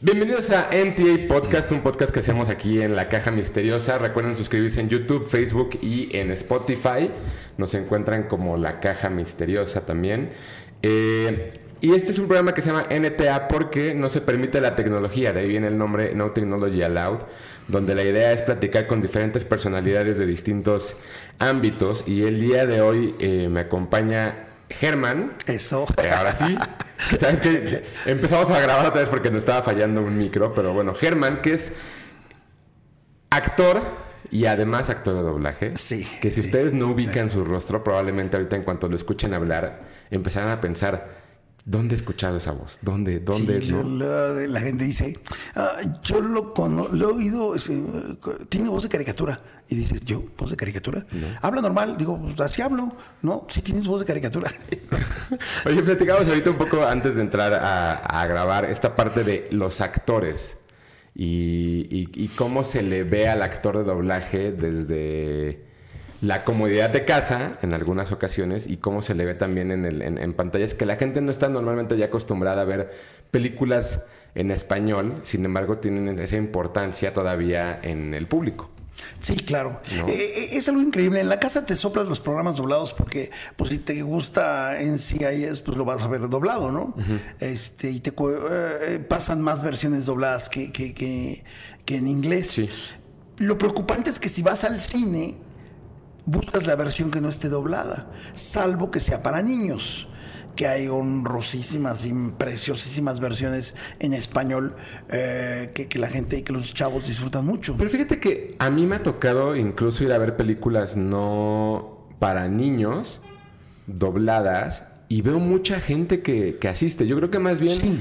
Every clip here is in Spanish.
Bienvenidos a NTA Podcast, un podcast que hacemos aquí en la Caja Misteriosa. Recuerden suscribirse en YouTube, Facebook y en Spotify. Nos encuentran como la Caja Misteriosa también. Eh, y este es un programa que se llama NTA porque no se permite la tecnología, de ahí viene el nombre No Technology Allowed, donde la idea es platicar con diferentes personalidades de distintos ámbitos. Y el día de hoy eh, me acompaña Germán. Eso. Eh, ahora sí. ¿Sabes qué? Empezamos a grabar otra vez porque nos estaba fallando un micro, pero bueno, Germán, que es actor y además actor de doblaje. Sí. Que si ustedes no ubican su rostro, probablemente ahorita en cuanto lo escuchen hablar, empezarán a pensar, ¿dónde he escuchado esa voz? ¿Dónde? ¿Dónde? Sí, no? la, la gente dice, "Ah, yo lo, cono- lo he oído, es, tiene voz de caricatura. Y dices, ¿yo? ¿Voz de caricatura? Habla normal. Digo, pues así hablo. No, sí tienes voz de caricatura. Oye, platicamos ahorita un poco antes de entrar a, a grabar esta parte de los actores y, y- y cómo se le ve al actor de doblaje desde la comodidad de casa en algunas ocasiones y cómo se le ve también en, el- en- en pantallas que la gente no está normalmente ya acostumbrada a ver películas en español, sin embargo tienen esa importancia todavía en el público. Sí, claro. No. Eh, eh, es algo increíble. En la casa te soplas los programas doblados porque, pues, si te gusta en CIS, pues lo vas a ver doblado, ¿no? Este, y te eh, pasan más versiones dobladas que, que, que, que en inglés. Sí. Lo preocupante es que si vas al cine, buscas la versión que no esté doblada, salvo que sea para niños que hay honrosísimas y preciosísimas versiones en español eh, que, que la gente y que los chavos disfrutan mucho. Pero fíjate que a mí me ha tocado incluso ir a ver películas no para niños, dobladas, y veo mucha gente que, que asiste. Yo creo que más bien Sí.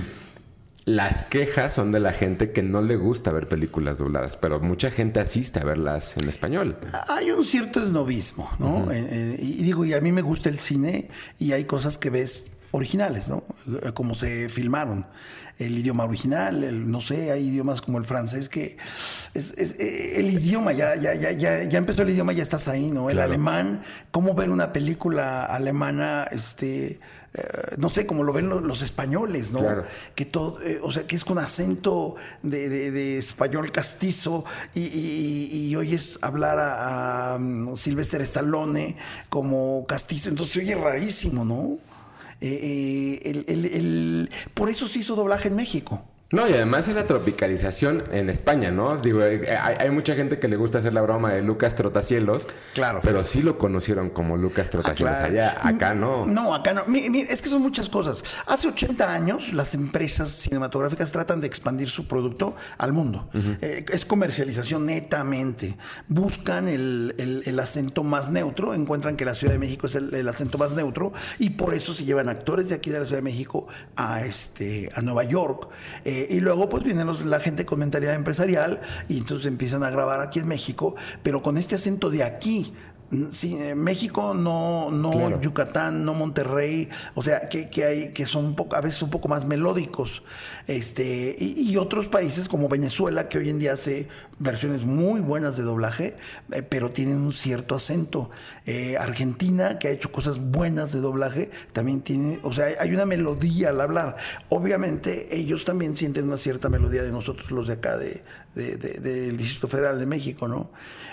Las quejas son de la gente que no le gusta ver películas dobladas, pero mucha gente asiste a verlas en español. Hay un cierto esnovismo, ¿no? Eh, eh, y digo, y a mí me gusta el cine y hay cosas que ves originales, ¿no? Eh, Como se filmaron. El idioma original, el, no sé, hay idiomas como el francés que es, es, eh, el idioma, ya, ya, ya, ya, ya empezó el idioma, ya estás ahí, ¿no? El Claro. alemán, cómo ver una película alemana, este, eh, no sé, como lo ven los, los españoles, ¿no? Claro. que todo, eh, o sea, que es con acento de, de- de español castizo y, y- y oyes hablar a, a, um, Sylvester Stallone como castizo, entonces se oye rarísimo, ¿no? Eh, eh, el- el- el- por eso se hizo doblaje en México. No, y además es la tropicalización en España, ¿no? Digo, eh, hay, hay mucha gente que le gusta hacer la broma de Lucas Trotacielos. Claro. Pero sí lo conocieron como Lucas Trotacielos Claro. allá. Acá no. No, acá no. Mi- mi- es que son muchas cosas. Hace 80 años las empresas cinematográficas tratan de expandir su producto al mundo. Eh, es comercialización netamente. Buscan el, el- el acento más neutro, encuentran que la Ciudad de México es el, el acento más neutro y por eso se llevan actores de aquí de la Ciudad de México a, este, a Nueva York. Eh, y luego pues vienen los- la gente con mentalidad empresarial y entonces empiezan a grabar aquí en México, pero con este acento de aquí. Sí, eh, México no, no Claro. Yucatán, no Monterrey, o sea, que, que hay, que son un poco, a veces un poco más melódicos. Este, y, y otros países como Venezuela, que hoy en día hace versiones muy buenas de doblaje, eh, pero tienen un cierto acento. Eh, Argentina, que ha hecho cosas buenas de doblaje, también tiene, o sea, hay- hay una melodía al hablar. Obviamente, ellos también sienten una cierta melodía de nosotros, los de acá, de, de- de- del Distrito Federal de México, ¿no?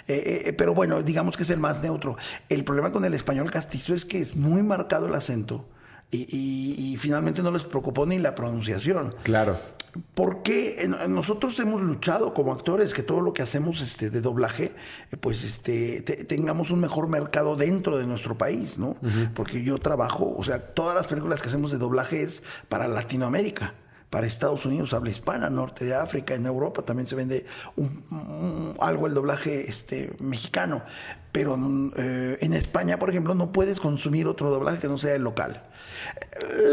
Eh, eh, pero bueno, digamos que es el más neutro. El problema con el español castizo es que es muy marcado el acento y, y- y finalmente no les preocupó ni la pronunciación. Claro. Porque nosotros hemos luchado como actores que todo lo que hacemos este, de doblaje, eh, pues este, te- tengamos un mejor mercado dentro de nuestro país, ¿no? Porque yo trabajo, o sea, todas las películas que hacemos de doblaje es para Latinoamérica. Para Estados Unidos, habla hispana, norte de África, en Europa también se vende un- algo el doblaje este, mexicano. Pero mm, eh, en España, por ejemplo, no puedes consumir otro doblaje que no sea el local.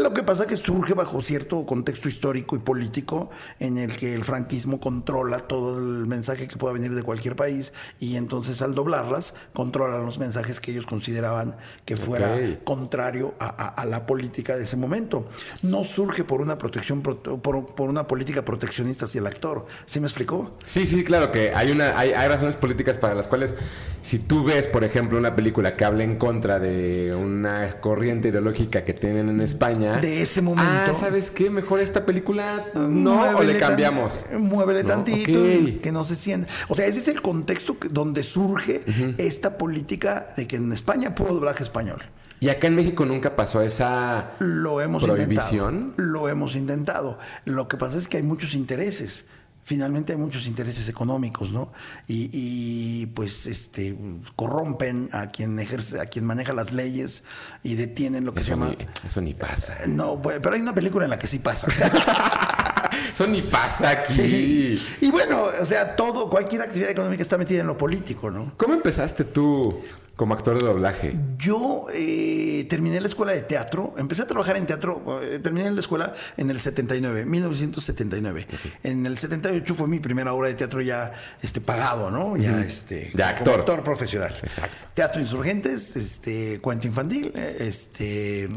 Lo que pasa que surge bajo cierto contexto histórico y político en el que el franquismo controla todo el mensaje que pueda venir de cualquier país y entonces al doblarlas controlan los mensajes que ellos consideraban que fuera contrario a, a- a la política de ese momento. No surge por una protección prote- por, por una política proteccionista hacia el actor. ¿Sí me explicó? Sí, sí, claro que hay una, hay, hay razones políticas para las cuales si tú ves ves, por ejemplo, una película que habla en contra de una corriente ideológica que tienen en España. De ese momento. Ah, ¿sabes qué? Mejor esta película no, o le cambiamos. muévele tantito y que no se sienta. O sea, ese es el contexto donde surge esta política de que en España puro doblaje español. Y acá en México nunca pasó esa lo hemos prohibición. Intentado, lo hemos intentado. Lo que pasa es que hay muchos intereses finalmente hay muchos intereses económicos, ¿no? Y, pues este corrompen a quien ejerce, a quien maneja las leyes y detienen lo que se llama. eso ni pasa. No, pero hay una película en la que sí pasa. eso ni pasa aquí. Y bueno, o sea, todo, cualquier actividad económica está metida en lo político, ¿no? ¿Cómo empezaste tú como actor de doblaje? Yo eh, terminé la escuela de teatro, empecé a trabajar en teatro, eh, terminé la escuela en el 79, 1979. En el 78 fue mi primera obra de teatro ya este, pagado, ¿no? Ya, este, ya actor. actor profesional. Exacto. Teatro Insurgentes, este, cuento infantil, este,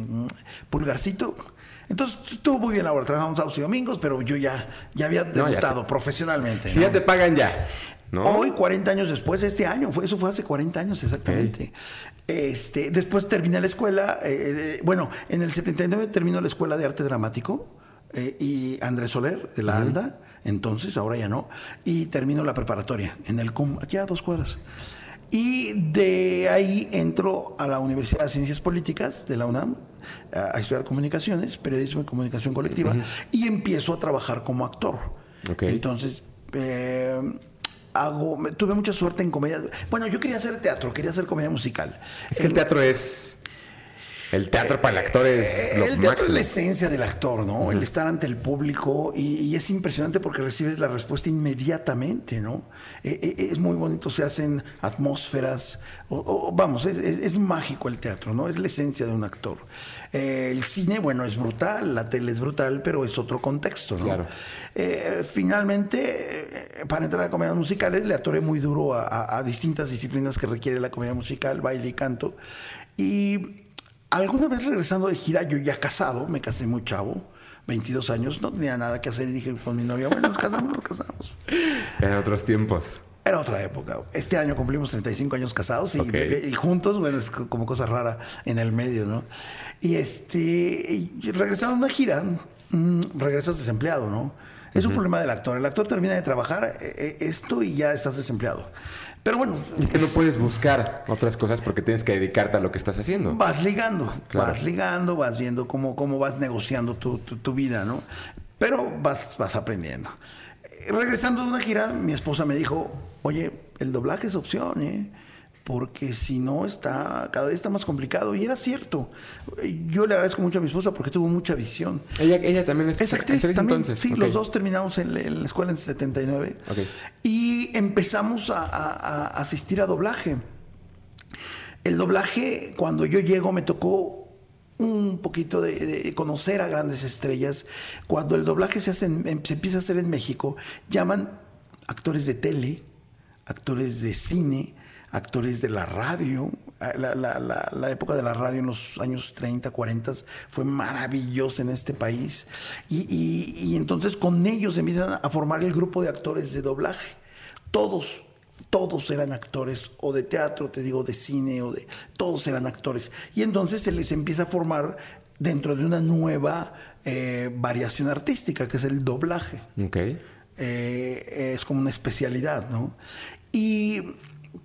Pulgarcito. Entonces estuvo muy bien la obra, trabajamos sábados y domingos, pero yo ya, ya había debutado profesionalmente. Si ya te pagan ya. Hoy, 40 años después, este año, fue, eso fue hace 40 años exactamente. Este, después terminé la escuela, eh, eh, bueno, en el 79 terminó la escuela de arte dramático eh, y Andrés Soler de la ANDA, entonces, ahora ya no, y terminó la preparatoria en el CUM, aquí a dos cuadras. Y de ahí entro a la Universidad de Ciencias Políticas de la UNAM a, estudiar comunicaciones, periodismo y comunicación colectiva, y empiezo a trabajar como actor. Entonces, hago, tuve mucha suerte en comedia. Bueno, yo quería hacer teatro, quería hacer comedia musical. Es que el, teatro es el teatro para el actor es eh, lo El teatro es la esencia del actor, ¿no? El estar ante el público y, es impresionante porque recibes la respuesta inmediatamente, ¿no? Eh, eh, es muy bonito, se hacen atmósferas, vamos, es, mágico el teatro, ¿no? Es la esencia de un actor. el cine, bueno, es brutal, la tele es brutal, pero es otro contexto, ¿no? Claro. finalmente, para entrar a comedias musicales, le atoré muy duro a distintas disciplinas que requiere la comedia musical, baile y canto. Y Alguna vez regresando de gira, yo ya casado, me casé muy chavo, 22 años, no tenía nada que hacer y dije con mi novia, bueno, nos casamos, nos casamos. En otros tiempos. Era otra época. Este año cumplimos 35 años casados y, juntos, bueno, es como cosa rara en el medio, ¿no? Y este, y regresando a una gira, mm, regresas desempleado, ¿no? Es un problema del actor. El actor termina de trabajar eh, eh, esto y ya estás desempleado. Pero bueno. Que no puedes buscar otras cosas porque tienes que dedicarte a lo que estás haciendo. Vas ligando, vas ligando, vas viendo cómo, cómo vas negociando tu, tu, vida, ¿no? Pero vas, vas aprendiendo. Eh, regresando de una gira, mi esposa me dijo, oye, el doblaje es opción, ¿eh? Porque si no está cada vez está más complicado. Y era cierto. Yo le agradezco mucho a mi esposa porque tuvo mucha visión. Ella, ella también es, actriz, también. sí los dos terminamos en, la escuela en 79 y empezamos a, asistir a doblaje. El doblaje cuando yo llego me tocó un poquito de, conocer a grandes estrellas. Cuando el doblaje se hace se empieza a hacer en México llaman actores de tele actores de cine actores de la radio. Ah, la, época de la radio en los años 30, 40 fue maravillosa en este país. Y, entonces con ellos empiezan a formar el grupo de actores de doblaje. Todos, todos eran actores, o de teatro, te digo, de cine, o de. Todos eran actores. Y entonces se les empieza a formar dentro de una nueva eh, variación artística, que es el doblaje. Okay. Eh, es como una especialidad, ¿no? Y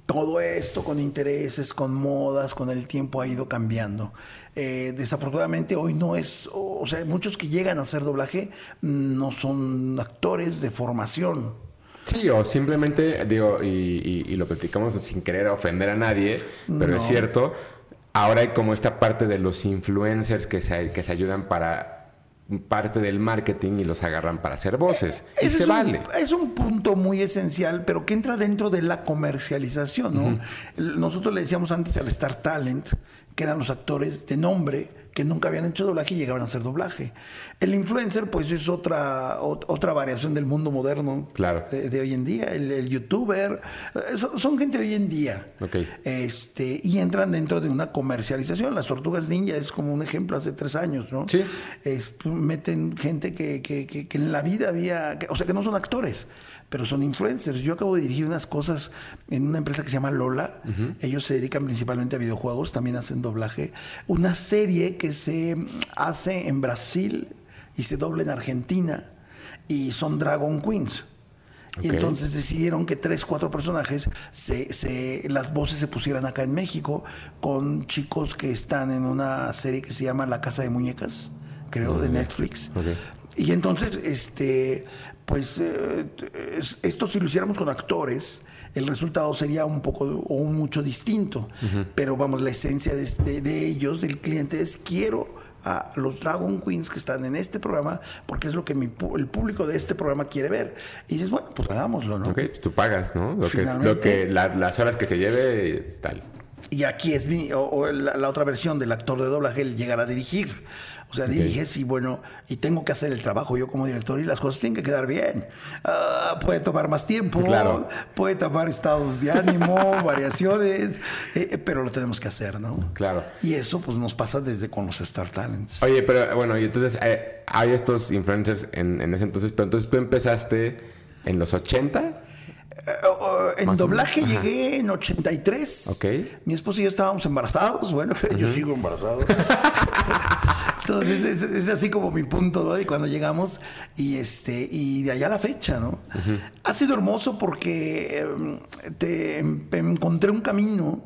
todo esto con intereses, con modas, con el tiempo ha ido cambiando. Eh, desafortunadamente hoy no es, o sea, muchos que llegan a hacer doblaje no son actores de formación. Sí, o simplemente, digo, y, lo platicamos sin querer ofender a nadie, pero es cierto, ahora hay como esta parte de los influencers que se, que se ayudan para parte del marketing y los agarran para hacer voces. y se es vale. Un, es un punto muy esencial, pero que entra dentro de la comercialización, ¿no? Nosotros le decíamos antes al Star Talent, que eran los actores de nombre que nunca habían hecho doblaje y llegaban a hacer doblaje. El influencer, pues es otra, otra variación del mundo moderno claro. de, hoy en día. El, youtuber, eh, son, gente de hoy en día. Este, y entran dentro de una comercialización. Las tortugas ninja es como un ejemplo hace tres años, ¿no? Sí. meten gente que, que, que, que, en la vida había, o sea, que no son actores pero son influencers. Yo acabo de dirigir unas cosas en una empresa que se llama Lola. Ellos se dedican principalmente a videojuegos, también hacen doblaje. Una serie que se hace en Brasil y se dobla en Argentina y son Dragon Queens. Y entonces decidieron que tres, cuatro personajes, se, las voces se pusieran acá en México con chicos que están en una serie que se llama La Casa de Muñecas, creo, de Netflix. Y entonces, este, pues eh, esto si lo hiciéramos con actores, el resultado sería un poco o mucho distinto. Pero vamos, la esencia de, este, de, ellos, del cliente, es quiero a los Dragon Queens que están en este programa porque es lo que el público de este programa quiere ver. Y dices, bueno, pues hagámoslo, ¿no? Ok, tú pagas, ¿no? Lo que, lo que las horas que se lleve, tal. Y aquí es mi, o, la, la, otra versión del actor de doblaje, el llegar a dirigir. O sea, diriges y bueno, y tengo que hacer el trabajo yo como director y las cosas tienen que quedar bien. Ah, puede tomar más tiempo, puede tomar estados de ánimo, variaciones, eh, eh, pero lo tenemos que hacer, ¿no? Claro. Y eso pues nos pasa desde con los Star Talents. Oye, pero bueno, y entonces eh, hay estos influencers en, en ese entonces, pero entonces tú empezaste en los 80 en doblaje llegué en 83. Ok. Mi esposo y yo estábamos embarazados. Bueno, yo sigo embarazado. Entonces es, así como mi punto ¿no? y cuando llegamos y este y de allá la fecha, ¿no? Ha sido hermoso porque em, te em, encontré un camino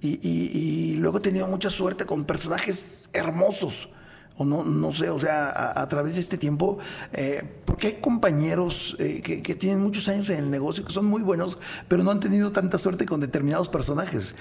y, y luego he tenido mucha suerte con personajes hermosos o no, no sé, o sea, a, través de este tiempo, eh, porque hay compañeros eh, que, tienen muchos años en el negocio, que son muy buenos, pero no han tenido tanta suerte con determinados personajes.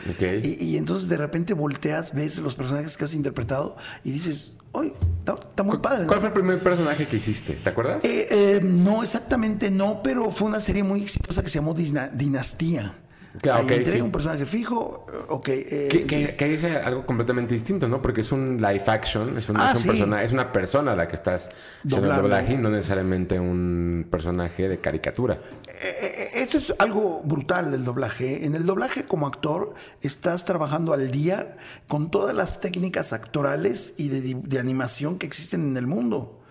Y, entonces de repente volteas, ves los personajes que has interpretado y dices, ¡ay! Está, muy padre. ¿Cuál fue el primer personaje que hiciste? ¿Te acuerdas? Eh, no, exactamente no, pero fue una serie muy exitosa que se llamó Dinastía. Claro, okay, un personaje fijo, ok. Eh, que, que, es algo completamente distinto, ¿no? Porque es un live action, es, ah, persona, es una persona a la que estás haciendo doblaje, no necesariamente un personaje de caricatura. Eh, eh, esto es algo brutal del doblaje. En el doblaje como actor estás trabajando al día con todas las técnicas actorales y de, de animación que existen en el mundo.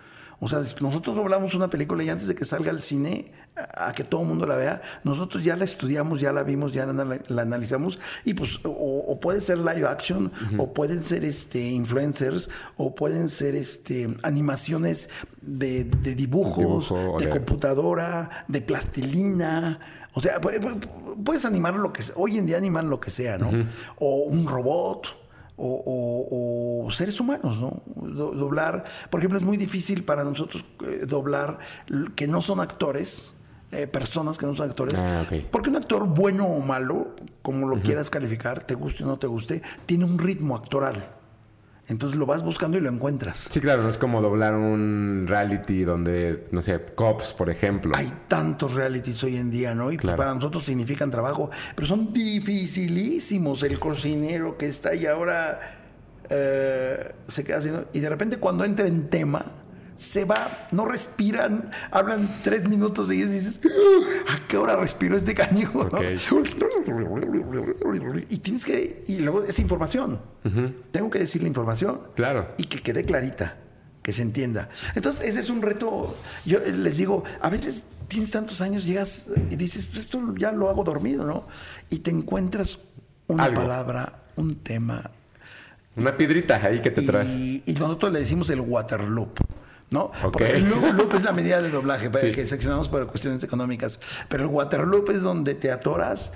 O sea, nosotros doblamos una película y antes de que salga al cine, a, que todo el mundo la vea, nosotros ya la estudiamos, ya la vimos, ya la, analizamos y pues o, puede ser live action o pueden ser este influencers o pueden ser este animaciones de, dibujos, de, computadora, de plastilina. O sea, puedes animar lo que sea. Hoy en día animan lo que sea, ¿no? O un robot o, seres humanos, ¿no? doblar, por ejemplo, es muy difícil para nosotros eh, doblar que no son actores, eh, personas que no son actores. Ah, Porque un actor bueno o malo, como lo quieras calificar, te guste o no te guste, tiene un ritmo actoral. Entonces lo vas buscando y lo encuentras. Sí, claro, no es como doblar un reality donde, no sé, cops, por ejemplo. Hay tantos realities hoy en día, ¿no? Y para nosotros significan trabajo, pero son dificilísimos. El cocinero que está ahí ahora eh, se queda haciendo. Y de repente cuando entra en tema, se va, no respiran, hablan tres minutos y dices, ¿a qué hora respiró este canijo? Y tienes que, y luego esa información, tengo que decir la información. Claro. Y que quede clarita, que se entienda. Entonces, ese es un reto. Yo les digo, a veces tienes tantos años, llegas y dices, pues esto ya lo hago dormido, ¿no? Y te encuentras una palabra, un tema. Una piedrita ahí que te traes. Y nosotros le decimos el Waterloop. ¿No? Porque el loop, es la medida de doblaje que seccionamos para cuestiones económicas. Pero el waterloop es donde te atoras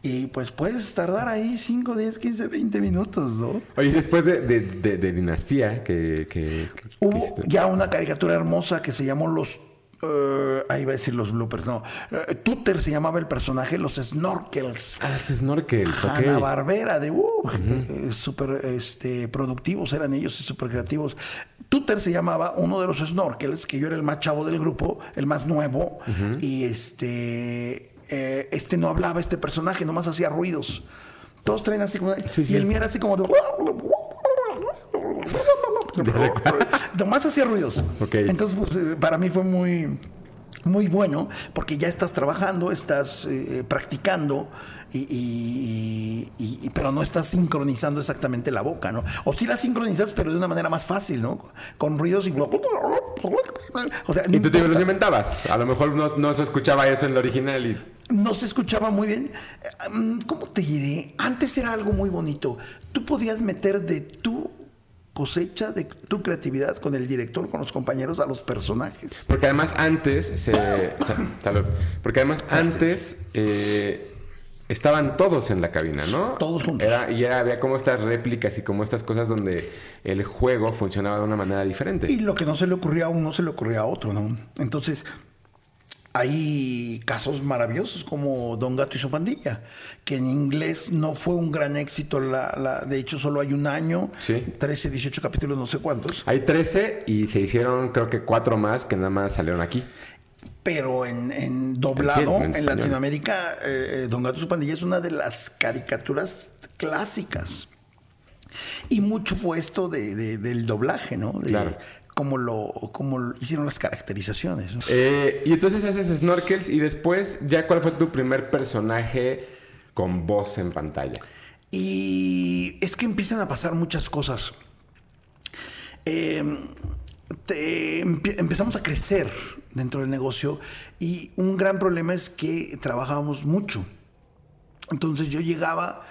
y pues puedes tardar ahí 5, 10, 15, 20 minutos, ¿no? Oye, después de, de, Dinastía, que, Hubo ya una caricatura hermosa que se llamó Los Uh, ahí va a decir los bloopers, no. Uh, Tuter se llamaba el personaje, los Snorkels. Ah, los Snorkels, ok. Ana Barbera, de uh, súper este, productivos eran ellos y súper creativos. Tuter se llamaba uno de los Snorkels, que yo era el más chavo del grupo, el más nuevo, y este, eh, este no hablaba, este personaje, nomás hacía ruidos. Todos traen así como... Sí, y sí. el mío era así como de... Nomás hacía ruidos. Entonces, pues, eh, para mí fue muy, muy bueno, porque ya estás trabajando, estás eh, practicando, y, y- pero no estás sincronizando exactamente la boca, ¿no? O sí la sincronizas, pero de una manera más fácil, ¿no? Con ruidos y... O sea, no Y tú te los inventabas. A lo mejor no, no se escuchaba eso en el original y... No se escuchaba muy bien. Eh, mm, ¿Cómo te diré? Antes era algo muy bonito. Tú podías meter de tu cosecha, de tu creatividad con el director, con los compañeros, a los personajes. Porque además antes se... sa- salud. Porque además antes eh, estaban todos en la cabina, ¿no? Todos juntos. Era, y era, había como estas réplicas y como estas cosas donde el juego funcionaba de una manera diferente. Y lo que no se le ocurría a uno, se le ocurría a otro, ¿no? Entonces, hay casos maravillosos como Don Gato y su pandilla, que en inglés no fue un gran éxito. La, la- de hecho, solo hay un año, Sí. 13, 18 capítulos, no sé cuántos. Hay 13 y se hicieron creo que cuatro más que nada más salieron aquí. Pero en, en doblado, En- en en, español. Latinoamérica, eh, eh, Don Gato y su pandilla es una de las caricaturas clásicas. Y mucho fue esto de, de- del doblaje, ¿no? De Claro. Cómo lo, hicieron las caracterizaciones. ¿no? Eh, y entonces haces snorkels y después, ¿ya cuál fue tu primer personaje con voz en pantalla? Y es que empiezan a pasar muchas cosas. Eh, te- empie- empezamos a crecer dentro del negocio y un gran problema es que trabajábamos mucho. Entonces yo llegaba,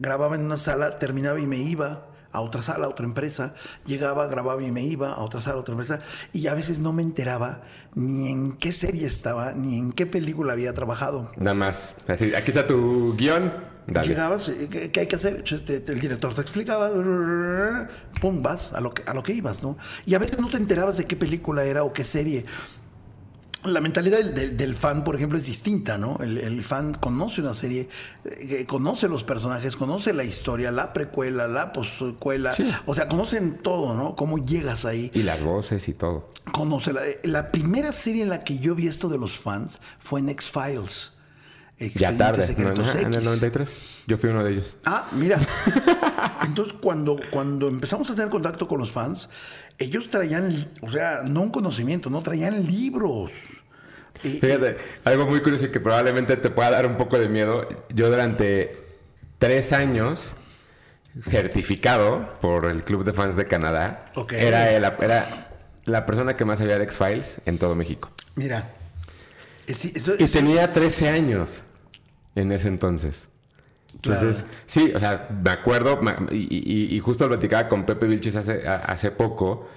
grababa en una sala, terminaba y me iba a otra sala, a otra empresa, llegaba, grababa y me iba a otra sala, a otra empresa, y a veces no me enteraba ni en qué serie estaba, ni en qué película había trabajado. Nada más. Así, aquí está tu guion. Dale. Llegabas, eh, ¿qué, qué hay que hacer? Entonces, te- te- el director te explicaba, pum, vas a lo, que, a lo que ibas, ¿no? Y a veces no te enterabas de qué película era o qué serie. La mentalidad del, del- del fan, por ejemplo, es distinta, ¿no? El, el fan conoce una serie, eh, conoce los personajes, conoce la historia, la precuela, la poscuela, Sí. o sea, conocen todo, ¿no? Cómo llegas ahí. Y las voces y todo. Conoce la, la primera serie en la que yo vi esto de los fans fue en X-Files. Ya tarde. ¿no? Secretos Ajá, en el X. 93. Yo fui uno de ellos. Ah, mira. Entonces, cuando, cuando empezamos a tener contacto con los fans, ellos traían, o sea, no un conocimiento, no traían libros. Y- Fíjate, algo muy curioso y que probablemente te pueda dar un poco de miedo. Yo durante tres años, certificado por el Club de Fans de Canadá, era, el- era la persona que más sabía de X-Files en todo México. mira. eh, eso- Y eso- tenía 13 años en ese entonces. Entonces, Claro. sí, o sea, me acuerdo, y, y- y justo lo platicaba con Pepe Vilches hace, hace poco,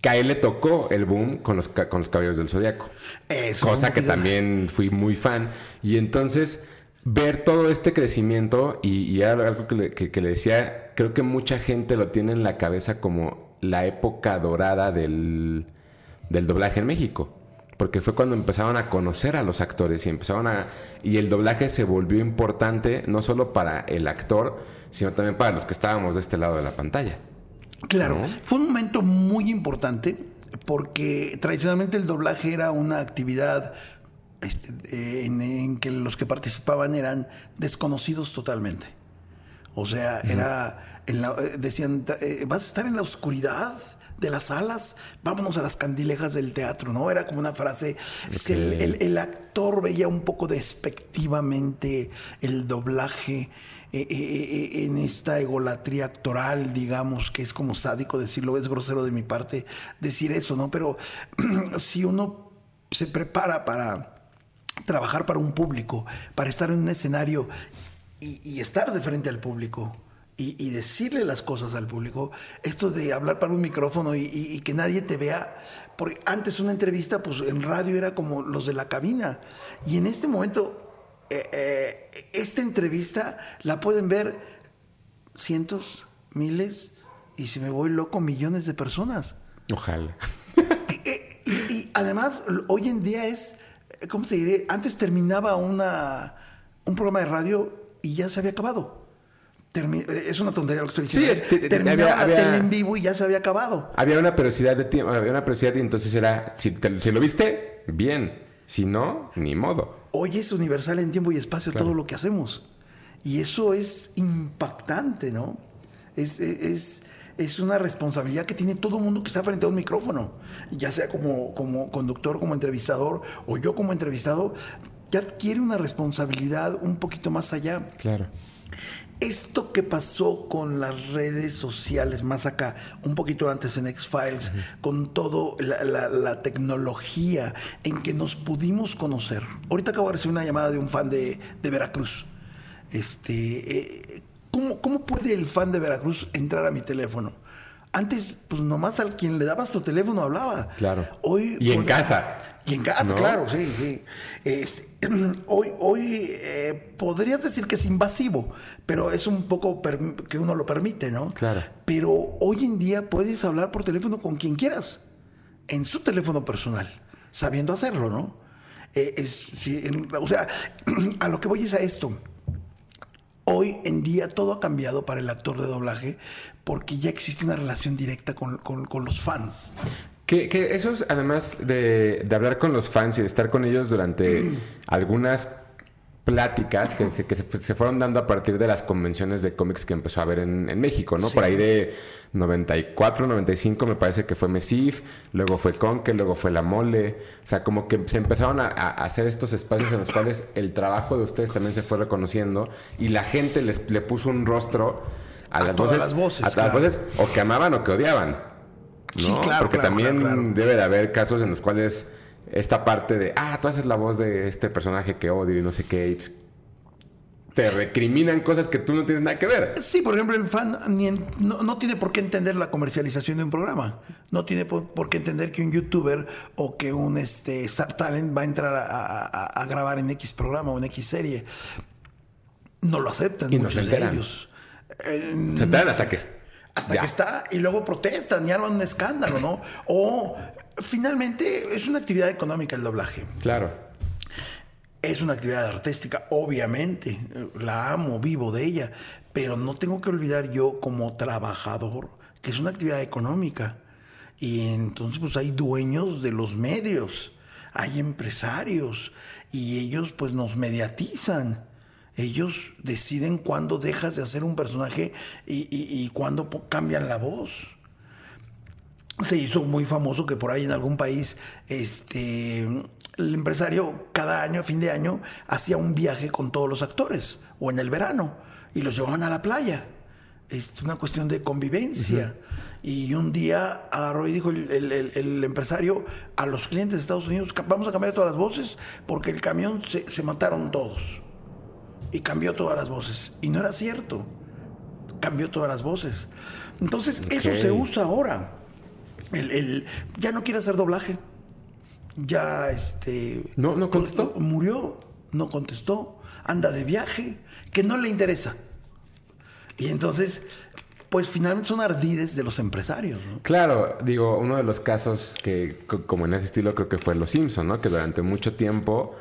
que a él le tocó el boom con los, con los Caballeros del Zodiaco. eso Cosa que también fui muy fan. Y entonces, ver todo este crecimiento, y, y era algo que le, que- que le decía, creo que mucha gente lo tiene en la cabeza como la época dorada del, del doblaje en México. Porque fue cuando empezaron a conocer a los actores y empezaron a. Y el doblaje se volvió importante no solo para el actor, sino también para los que estábamos de este lado de la pantalla. Claro, ¿no? fue un momento muy importante porque tradicionalmente el doblaje era una actividad este, en, en que los que participaban eran desconocidos totalmente. O sea, era, en la- eh, decían, eh, vas a estar en la oscuridad de las salas, vámonos a las candilejas del teatro, ¿no? Era como una frase, que el, Ok. el- el actor veía un poco despectivamente el doblaje eh, eh, eh, en esta egolatría actoral, digamos, que es como sádico decirlo, es grosero de mi parte decir eso, ¿no? Pero si uno se prepara para trabajar para un público, para estar en un escenario y, y estar de frente al público y, y decirle las cosas al público, esto de hablar para un micrófono y, y- y que nadie te vea, porque antes una entrevista pues en radio era como los de la cabina y en este momento eh, eh, esta entrevista la pueden ver cientos, miles y si me voy loco millones de personas. Ojalá. Y, además, hoy en día es, ¿cómo te diré? Antes terminaba una, un programa de radio y ya se había acabado. Eh, es una tontería lo que estoy Sí, diciendo. es terminaba había- la había- tele en vivo y ya se había acabado. Había una periodicidad de tiempo, había una periodicidad y entonces era, si, te- si lo viste, bien. Si no, ni modo. Hoy es universal en tiempo y espacio todo lo que hacemos. Y eso es impactante, ¿no? Es, es, es una responsabilidad que tiene todo el mundo que está frente a un micrófono, ya sea como, como conductor, como entrevistador o yo como entrevistado, ya adquiere una responsabilidad un poquito más allá. Claro. Esto que pasó con las redes sociales, más acá, un poquito antes en X-Files, con todo la, la- la tecnología en que nos pudimos conocer. Ahorita acabo de recibir una llamada de un fan de, de Veracruz. Este, eh, ¿cómo, ¿Cómo puede el fan de Veracruz entrar a mi teléfono? Antes, pues nomás al quien le dabas tu teléfono hablaba. Claro. Hoy, Y en hoy- casa. Y en casa, ¿No? claro, sí, sí. Este, hoy hoy eh, podrías decir que es invasivo, pero es un poco que uno lo permite, ¿no? Claro. Pero hoy en día puedes hablar por teléfono con quien quieras, en su teléfono personal, sabiendo hacerlo, ¿no? Eh, es, sí, en- o sea, a lo que voy es a esto. Hoy en día todo ha cambiado para el actor de doblaje porque ya existe una relación directa con, con- con los fans. Que, que eso es, además de, de hablar con los fans y de estar con ellos durante algunas pláticas que, se, que se, se fueron dando a partir de las convenciones de cómics que empezó a haber en, en México, ¿no? Sí. Por ahí de 94, 95 me parece que fue Mesif, luego fue Conque, luego fue La Mole. O sea, como que se empezaron a, a hacer estos espacios en los cuales el trabajo de ustedes también se fue reconociendo y la gente les, le puso un rostro a, A las voces, las voces, a las voces o que amaban o que odiaban. ¿No? Sí, claro, Porque claro, también claro, claro. debe de haber casos en los cuales esta parte de, ah, tú haces la voz de este personaje que odio y no sé qué, y pues, te recriminan cosas que tú no tienes nada que ver. Sí, por ejemplo, el fan ni en- no, no tiene por qué entender la comercialización de un programa. No tiene por, por qué entender que un youtuber o que un este, Star Talent va a entrar a, a- grabar en X programa o en X serie. No lo aceptan Y no muchos se de enteran. ellos. Eh, Se te dan hasta que... hasta ya. que está y luego protestan y arman un escándalo, ¿no? O finalmente es una actividad económica el doblaje. Claro. Es una actividad artística, obviamente. La amo, vivo de ella. Pero no tengo que olvidar yo como trabajador que es una actividad económica. Y entonces pues hay dueños de los medios, hay empresarios y ellos pues nos mediatizan. Ellos deciden cuándo dejas de hacer un personaje y, y- y cuándo cambian la voz. Se hizo muy famoso que por ahí en algún país este el empresario cada año a fin de año hacía un viaje con todos los actores o en el verano y los llevaban a la playa. Es una cuestión de convivencia. Y un día agarró y dijo el, el- el- el empresario a los clientes de Estados Unidos "Ca- vamos a cambiar todas las voces porque el camión se, se mataron todos y cambió todas las voces y no era cierto cambió todas las voces. Entonces, eso se usa ahora. El, el- ya no quiere hacer doblaje. Ya, este... No, no contestó. Murió, no contestó. Anda de viaje, que no le interesa. Y entonces, pues finalmente son ardides de los empresarios, ¿no? Claro, digo, uno de los casos que, co- como en ese estilo, creo que fue Los Simpson, ¿no? Que durante mucho tiempo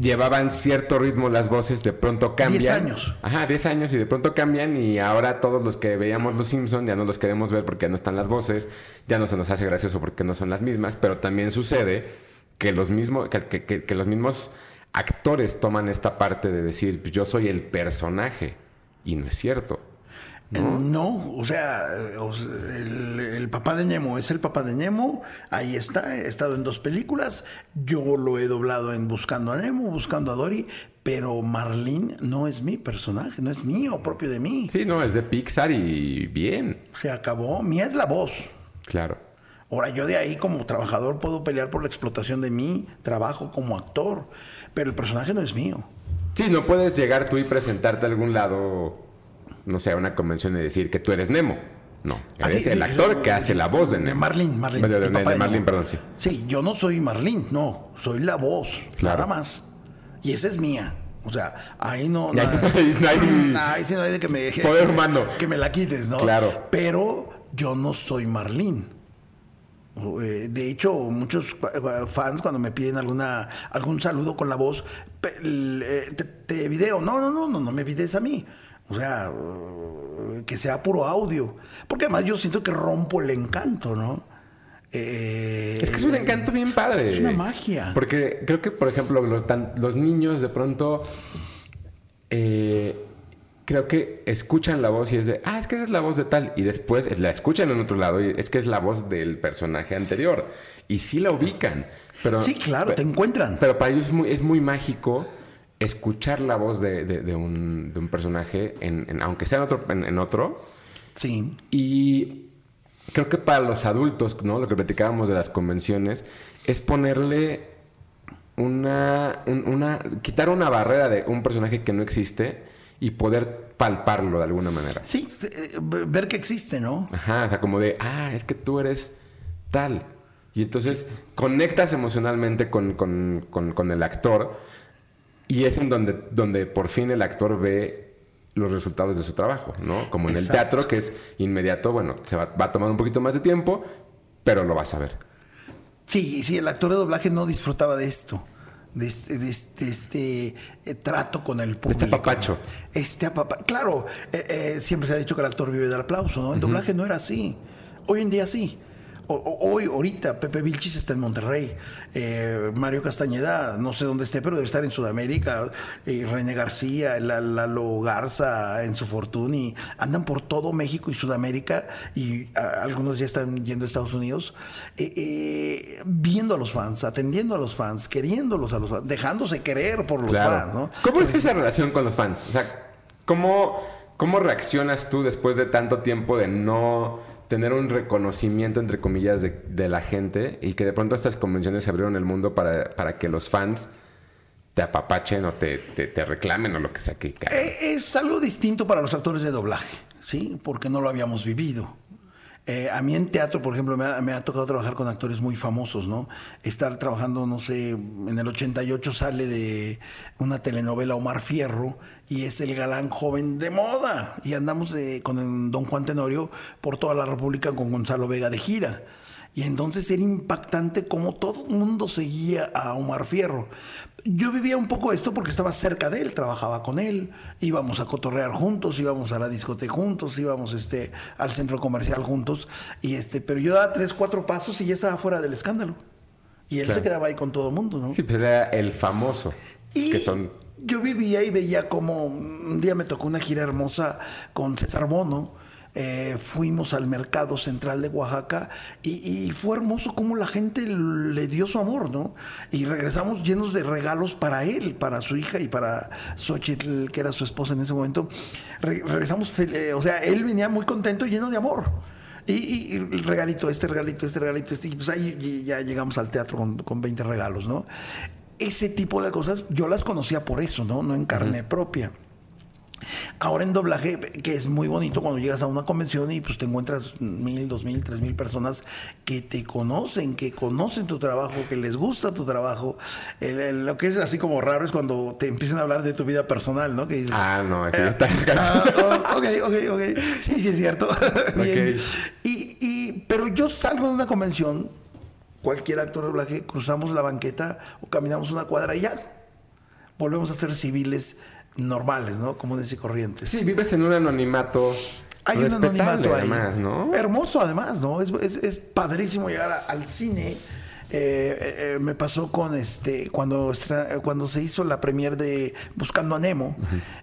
llevaban cierto ritmo las voces, de pronto cambian. 10 años. Ajá, 10 años y de pronto cambian y ahora todos los que veíamos Los Simpson ya no los queremos ver porque no están las voces, ya no se nos hace gracioso porque no son las mismas, pero también sucede que los mismos, que, que- que- que los mismos actores toman esta parte de decir, "Pues yo soy el personaje y no es cierto. ¿No? o sea, o sea, el, el papá de Nemo es el papá de Nemo, ahí está, he estado en dos películas, yo lo he doblado en Buscando a Nemo, Buscando a Dory, pero Marlene no es mi personaje, no es mío, propio de mí. Sí, no, es de Pixar y bien, Se acabó, mía es la voz. claro. Ahora yo de ahí como trabajador puedo pelear por la explotación de mi trabajo como actor, pero el personaje no es mío. Sí, no puedes llegar tú y presentarte a algún lado, no sé, a una convención y decir que tú eres Nemo. No, Ah, eres sí, el actor sí, que hace la voz de De Nemo. Marlene, Marlene. De, de- de- de Marlene, perdón, sí. Sí, yo no soy Marlene, no, soy la voz, Claro. nada más. Y esa es mía. O sea, ahí no. Nada- no hay- Ahí sí no hay de que me. Poder humano. Que me la quites, ¿no? Claro. Pero yo no soy Marlene. Eh, De hecho, muchos eh, fans cuando me piden alguna algún saludo con la voz, eh, te, te video. No, no, no, no, no me pides a mí. O sea, eh, que sea puro audio. Porque además yo siento que rompo el encanto, ¿no? Eh, Es que es un encanto bien padre. Es una magia. Porque creo que, por ejemplo, los, tan- los niños de pronto eh, creo que escuchan la voz y es de, ah, es que esa es la voz de tal. Y después la escuchan en otro lado y es que es la voz del personaje anterior. Y sí la ubican. Pero, sí, claro, te encuentran. Pero para ellos es muy, es muy mágico escuchar la voz de, un, personaje, en, aunque sea en otro, en, otro. Sí. Y creo que para los adultos, ¿no? Lo que platicábamos de las convenciones, es ponerle una, una, quitar una barrera de un personaje que no existe y poder palparlo de alguna manera. Sí, eh, ver que existe, ¿no? Ajá, o sea, como de, ah, es que tú eres tal. Y entonces conectas emocionalmente con, el actor y es en donde, donde por fin el actor ve los resultados de su trabajo, ¿no? Como en el teatro, que es inmediato, bueno, se va, va a tomar un poquito más de tiempo, pero lo vas a ver. Sí, sí, el actor de doblaje no disfrutaba de esto. De este, de este, este eh, trato con el público. Este apapacho. Este apapacho. Claro, eh, eh, siempre se ha dicho que el actor vive del aplauso, ¿no? El doblaje no era así. Hoy en día sí hoy, ahorita, Pepe Vilchis está en Monterrey. Eh, Mario Castañeda, no sé dónde esté, pero debe estar en Sudamérica. Eh, René García, Lalo Garza en su Fortuni. Andan por todo México y Sudamérica y algunos ya están yendo a Estados Unidos. Eh, viendo a los fans, atendiendo a los fans, queriéndolos a los fans, dejándose querer por los fans. ¿no? ¿Cómo es esa relación con los fans? O sea, ¿cómo, ¿cómo reaccionas tú después de tanto tiempo de no tener un reconocimiento, entre comillas, de, la gente y que de pronto estas convenciones se abrieron el mundo para, que los fans te apapachen o te, te, reclamen o lo que sea que eh, Es algo distinto para los actores de doblaje, ¿sí? Porque no lo habíamos vivido. Eh, a mí en teatro, por ejemplo, me ha, tocado trabajar con actores muy famosos, ¿no? Estar trabajando, no sé, en el 88 sale de una telenovela Omar Fierro y es el galán joven de moda. Y andamos con Don Juan Tenorio por toda la República con Gonzalo Vega de gira. Y entonces era impactante cómo todo el mundo seguía a Omar Fierro. Yo vivía un poco esto porque estaba cerca de él, trabajaba con él, íbamos a cotorrear juntos, íbamos a la discoteca juntos, íbamos este, al centro comercial juntos, y este, pero yo daba tres, cuatro pasos y ya estaba fuera del escándalo. Y él se quedaba ahí con todo el mundo, ¿no? Sí, pues era el famoso. Y que son... yo vivía y veía como un día me tocó una gira hermosa con César Bono eh, fuimos al mercado central de Oaxaca y, fue hermoso como la gente le dio su amor, ¿no? Y regresamos llenos de regalos para él, para su hija y para Xochitl, que era su esposa en ese momento. regresamos, eh, o sea, él venía muy contento, lleno de amor. Y, regalito, este regalito, este regalito, este, y pues ahí ya llegamos al teatro con, con 20 regalos, ¿no? Ese tipo de cosas yo las conocía por eso, ¿no? No en carne propia. Ahora en doblaje, que es muy bonito cuando llegas a una convención y pues te encuentras mil, dos mil, tres mil personas que te conocen, que conocen tu trabajo, que les gusta tu trabajo. lo que es así como raro es cuando te empiezan a hablar de tu vida personal, ¿no? Que ah, no, eso está ah, oh, ok, ok, ok. Sí, sí es cierto. Bien. Y, y, pero yo salgo de una convención, cualquier actor de doblaje, cruzamos la banqueta o caminamos una cuadra y ya volvemos a ser civiles normales, ¿no? Comunes y corrientes. Sí, vives en un anonimato. Hay un anonimato ahí. Además, ¿no? Hermoso, además, ¿no? Es, es padrísimo llegar al cine eh, eh, me pasó con este cuando cuando se hizo la premier de Buscando a Nemo.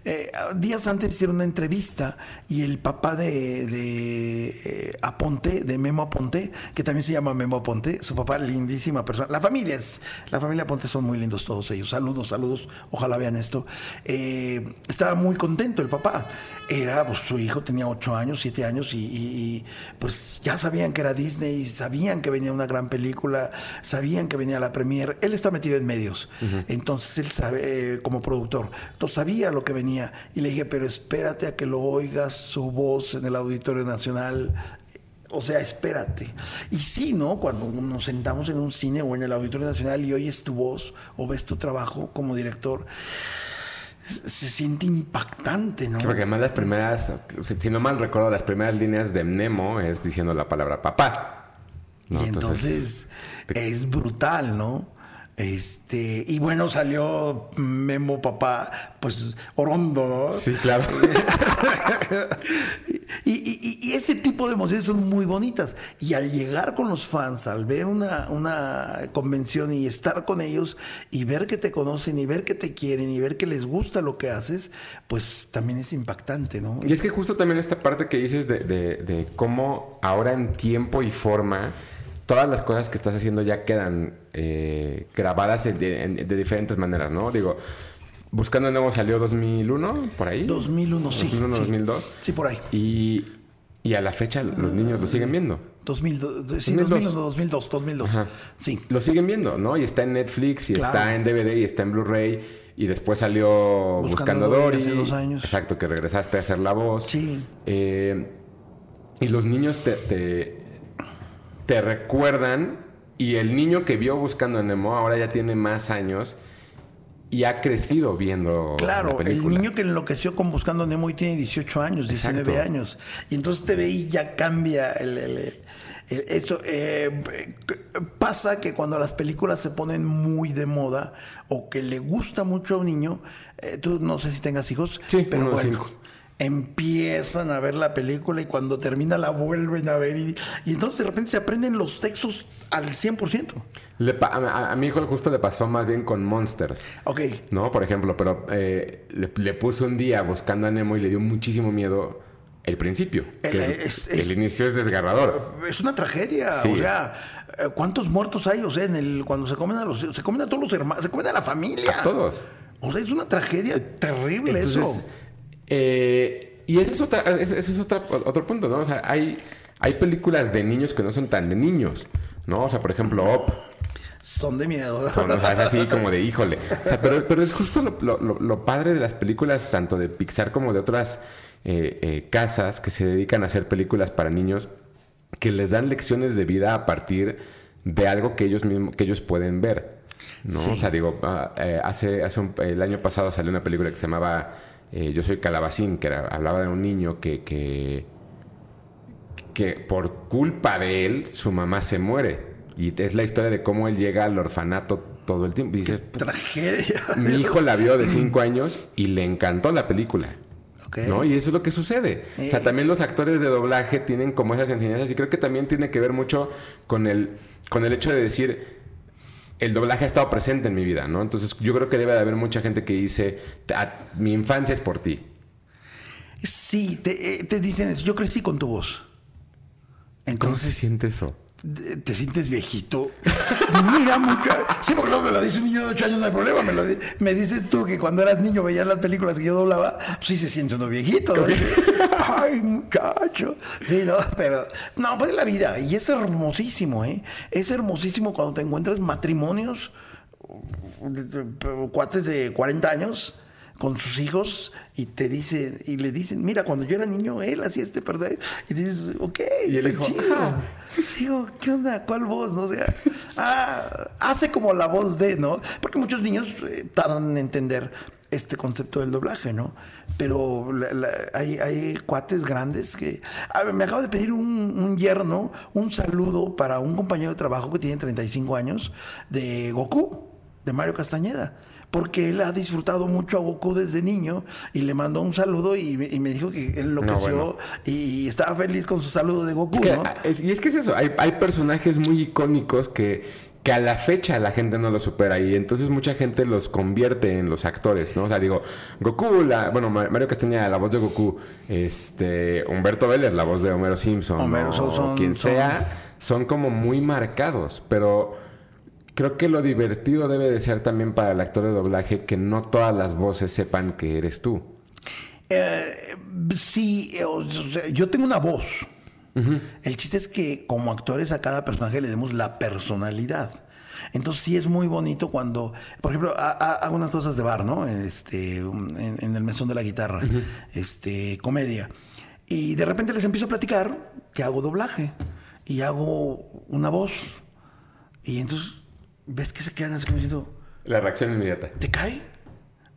Eh, días antes hicieron una entrevista y el papá de, de Aponte, de Memo Aponte, que también se llama Memo Aponte, su papá lindísima persona. La familia es, la familia Aponte son muy lindos todos ellos. Saludos, saludos. Ojalá vean esto. estaba muy contento el papá era, pues su hijo tenía ocho años, siete años y, pues ya sabían que era Disney, sabían que venía una gran película, sabían que venía la premier. Él está metido en medios, entonces él sabe, eh, como productor, entonces sabía lo que venía. Y le dije, pero espérate a que lo oigas su voz en el Auditorio Nacional. O sea, espérate. Y sí, ¿no? Cuando nos sentamos en un cine o en el Auditorio Nacional y oyes tu voz o ves tu trabajo como director, se siente impactante, ¿no? Porque además las primeras, si no mal recuerdo, las primeras líneas de Nemo es diciendo la palabra papá. Y entonces, es brutal, ¿no? Este, y bueno, salió Memo Papá, pues Orondo, ¿no? Sí, claro. Y, y- y ese tipo de emociones son muy bonitas. Y al llegar con los fans, al ver una, una convención y estar con ellos y ver que te conocen y ver que te quieren y ver que les gusta lo que haces, pues también es impactante, ¿no? Y es que justo también esta parte que dices de, de- de cómo ahora en tiempo y forma todas las cosas que estás haciendo ya quedan eh, grabadas de, en- de diferentes maneras, ¿no? Digo, Buscando a Nemo salió 2001, por ahí. 2001, sí. 2001, sí. 2002. Sí, por ahí. Y, y a la fecha los niños lo siguen viendo. 2002, sí, 2002. 2001, 2002, 2002. Ajá. Sí. Lo siguen viendo, ¿no? Y está en Netflix, y Claro. está en DVD, y está en Blu-ray. Y después salió Buscando Buscando, Dory Dory. hace dos años. Exacto, que regresaste a hacer la voz. Sí. Eh, y los niños te, te, te recuerdan. Y el niño que vio Buscando a Nemo ahora ya tiene más años y ha crecido viendo la Claro, el niño que enloqueció con Buscando Nemo y tiene 18 años, 19 Exacto. años. Y entonces te ve y ya cambia el, el- el- el- esto. eh, pasa que cuando las películas se ponen muy de moda o que le gusta mucho a un niño, eh, tú no sé si tengas hijos, Sí, pero bueno, cinco. Empiezan a ver la película y cuando termina la vuelven a ver y, y entonces de repente se aprenden los textos al 100%. Le pa- a, a mi hijo justo le pasó más bien con Monsters. Ok. ¿No? Por ejemplo, pero eh, le, le puso un día buscando a Nemo y le dio muchísimo miedo el principio. El- que es- el es- inicio es desgarrador. Es una tragedia, Sí. o sea, eh, ¿cuántos muertos hay? O sea, en el cuando se comen a los se comen a todos los hermanos, se comen a la familia. A todos. O sea, es una tragedia terrible Entonces, eso. Eh, y ese es, otra, ese es otra- otro punto, ¿no? O sea, hay, hay películas de niños que no son tan de niños, ¿no? O sea, por ejemplo, Op. Son de miedo. Son, o sea, es así como de híjole. O sea, pero, pero es justo lo, lo- lo- lo padre de las películas, tanto de Pixar como de otras eh, eh, casas que se dedican a hacer películas para niños, que les dan lecciones de vida a partir de algo que ellos mismos, que ellos pueden ver. ¿no? Sí. O sea, digo, ah, hace, hace un- el año pasado salió una película que se llamaba eh, Yo soy Calabacín, que era- hablaba de un niño que, que, que por culpa de él, su mamá se muere. Y es la historia de cómo él llega al orfanato todo el tiempo. Y dices, tragedia. mi hijo la vio de 5 años y le encantó la película. ¿No? Y eso es lo que sucede. O sea, también los actores de doblaje tienen como esas enseñanzas y creo que también tiene que ver mucho con el, con el hecho de decir, el doblaje ha estado presente en mi vida, ¿no? Entonces yo creo que debe de haber mucha gente que dice, "Ah, mi infancia es por ti. Sí, te, eh, te dicen eso. Yo crecí con tu voz. ¿Cómo se Entonces, siente eso? Te te sientes viejito. Mira, mucha. Sí, porque luego me lo dice un niño de 8 años, no hay problema. Me, lo di- me dices tú que cuando eras niño veías las películas que yo doblaba, pues sí se siente uno viejito. ¿no? Ay, muchacho. Sí, no, pero. No, pues es la vida. Y es hermosísimo, ¿eh? Es hermosísimo cuando te encuentras matrimonios, de- de- de- cuates de 40 años con sus hijos y te dicen y le dicen mira cuando yo era niño él hacía este perdón y dices ok Y él dijo, chido "Ah". Digo, ¿qué onda? ¿Cuál voz? No o sea, ah, hace como la voz de, ¿no? Porque muchos niños eh, tardan en entender este concepto del doblaje, ¿no? Pero la- la- hay, hay cuates grandes que... A ver, me acaba de pedir un, un yerno un saludo para un compañero de trabajo que tiene 35 años de Goku, de Mario Castañeda. Porque él ha disfrutado mucho a Goku desde niño y le mandó un saludo y, me- y me dijo que él enloqueció bueno. y estaba feliz con su saludo de Goku, Es que- ¿no? es- y es que es eso, hay, hay personajes muy icónicos que, que a la fecha la gente no los supera y entonces mucha gente los convierte en los actores, ¿no? O sea, digo, Goku, la, bueno, Ma- Mario Castañeda, la voz de Goku, este, Humberto Vélez, la voz de Homero Simpson, Homero, ¿no? son- son- quien son- sea, son como muy marcados, pero creo que lo divertido debe de ser también para el actor de doblaje que no todas las voces sepan que eres tú. Eh, sí, eh, yo tengo una voz. El chiste es que como actores a cada personaje le demos la personalidad. Entonces sí es muy bonito cuando, por ejemplo, ha- ha- hago unas cosas de bar, ¿no? Este, en, en el mesón de la guitarra, este, comedia. Y de repente les empiezo a platicar que hago doblaje y hago una voz. Y entonces ves que se quedan así como diciendo, La reacción inmediata. ¿te cae?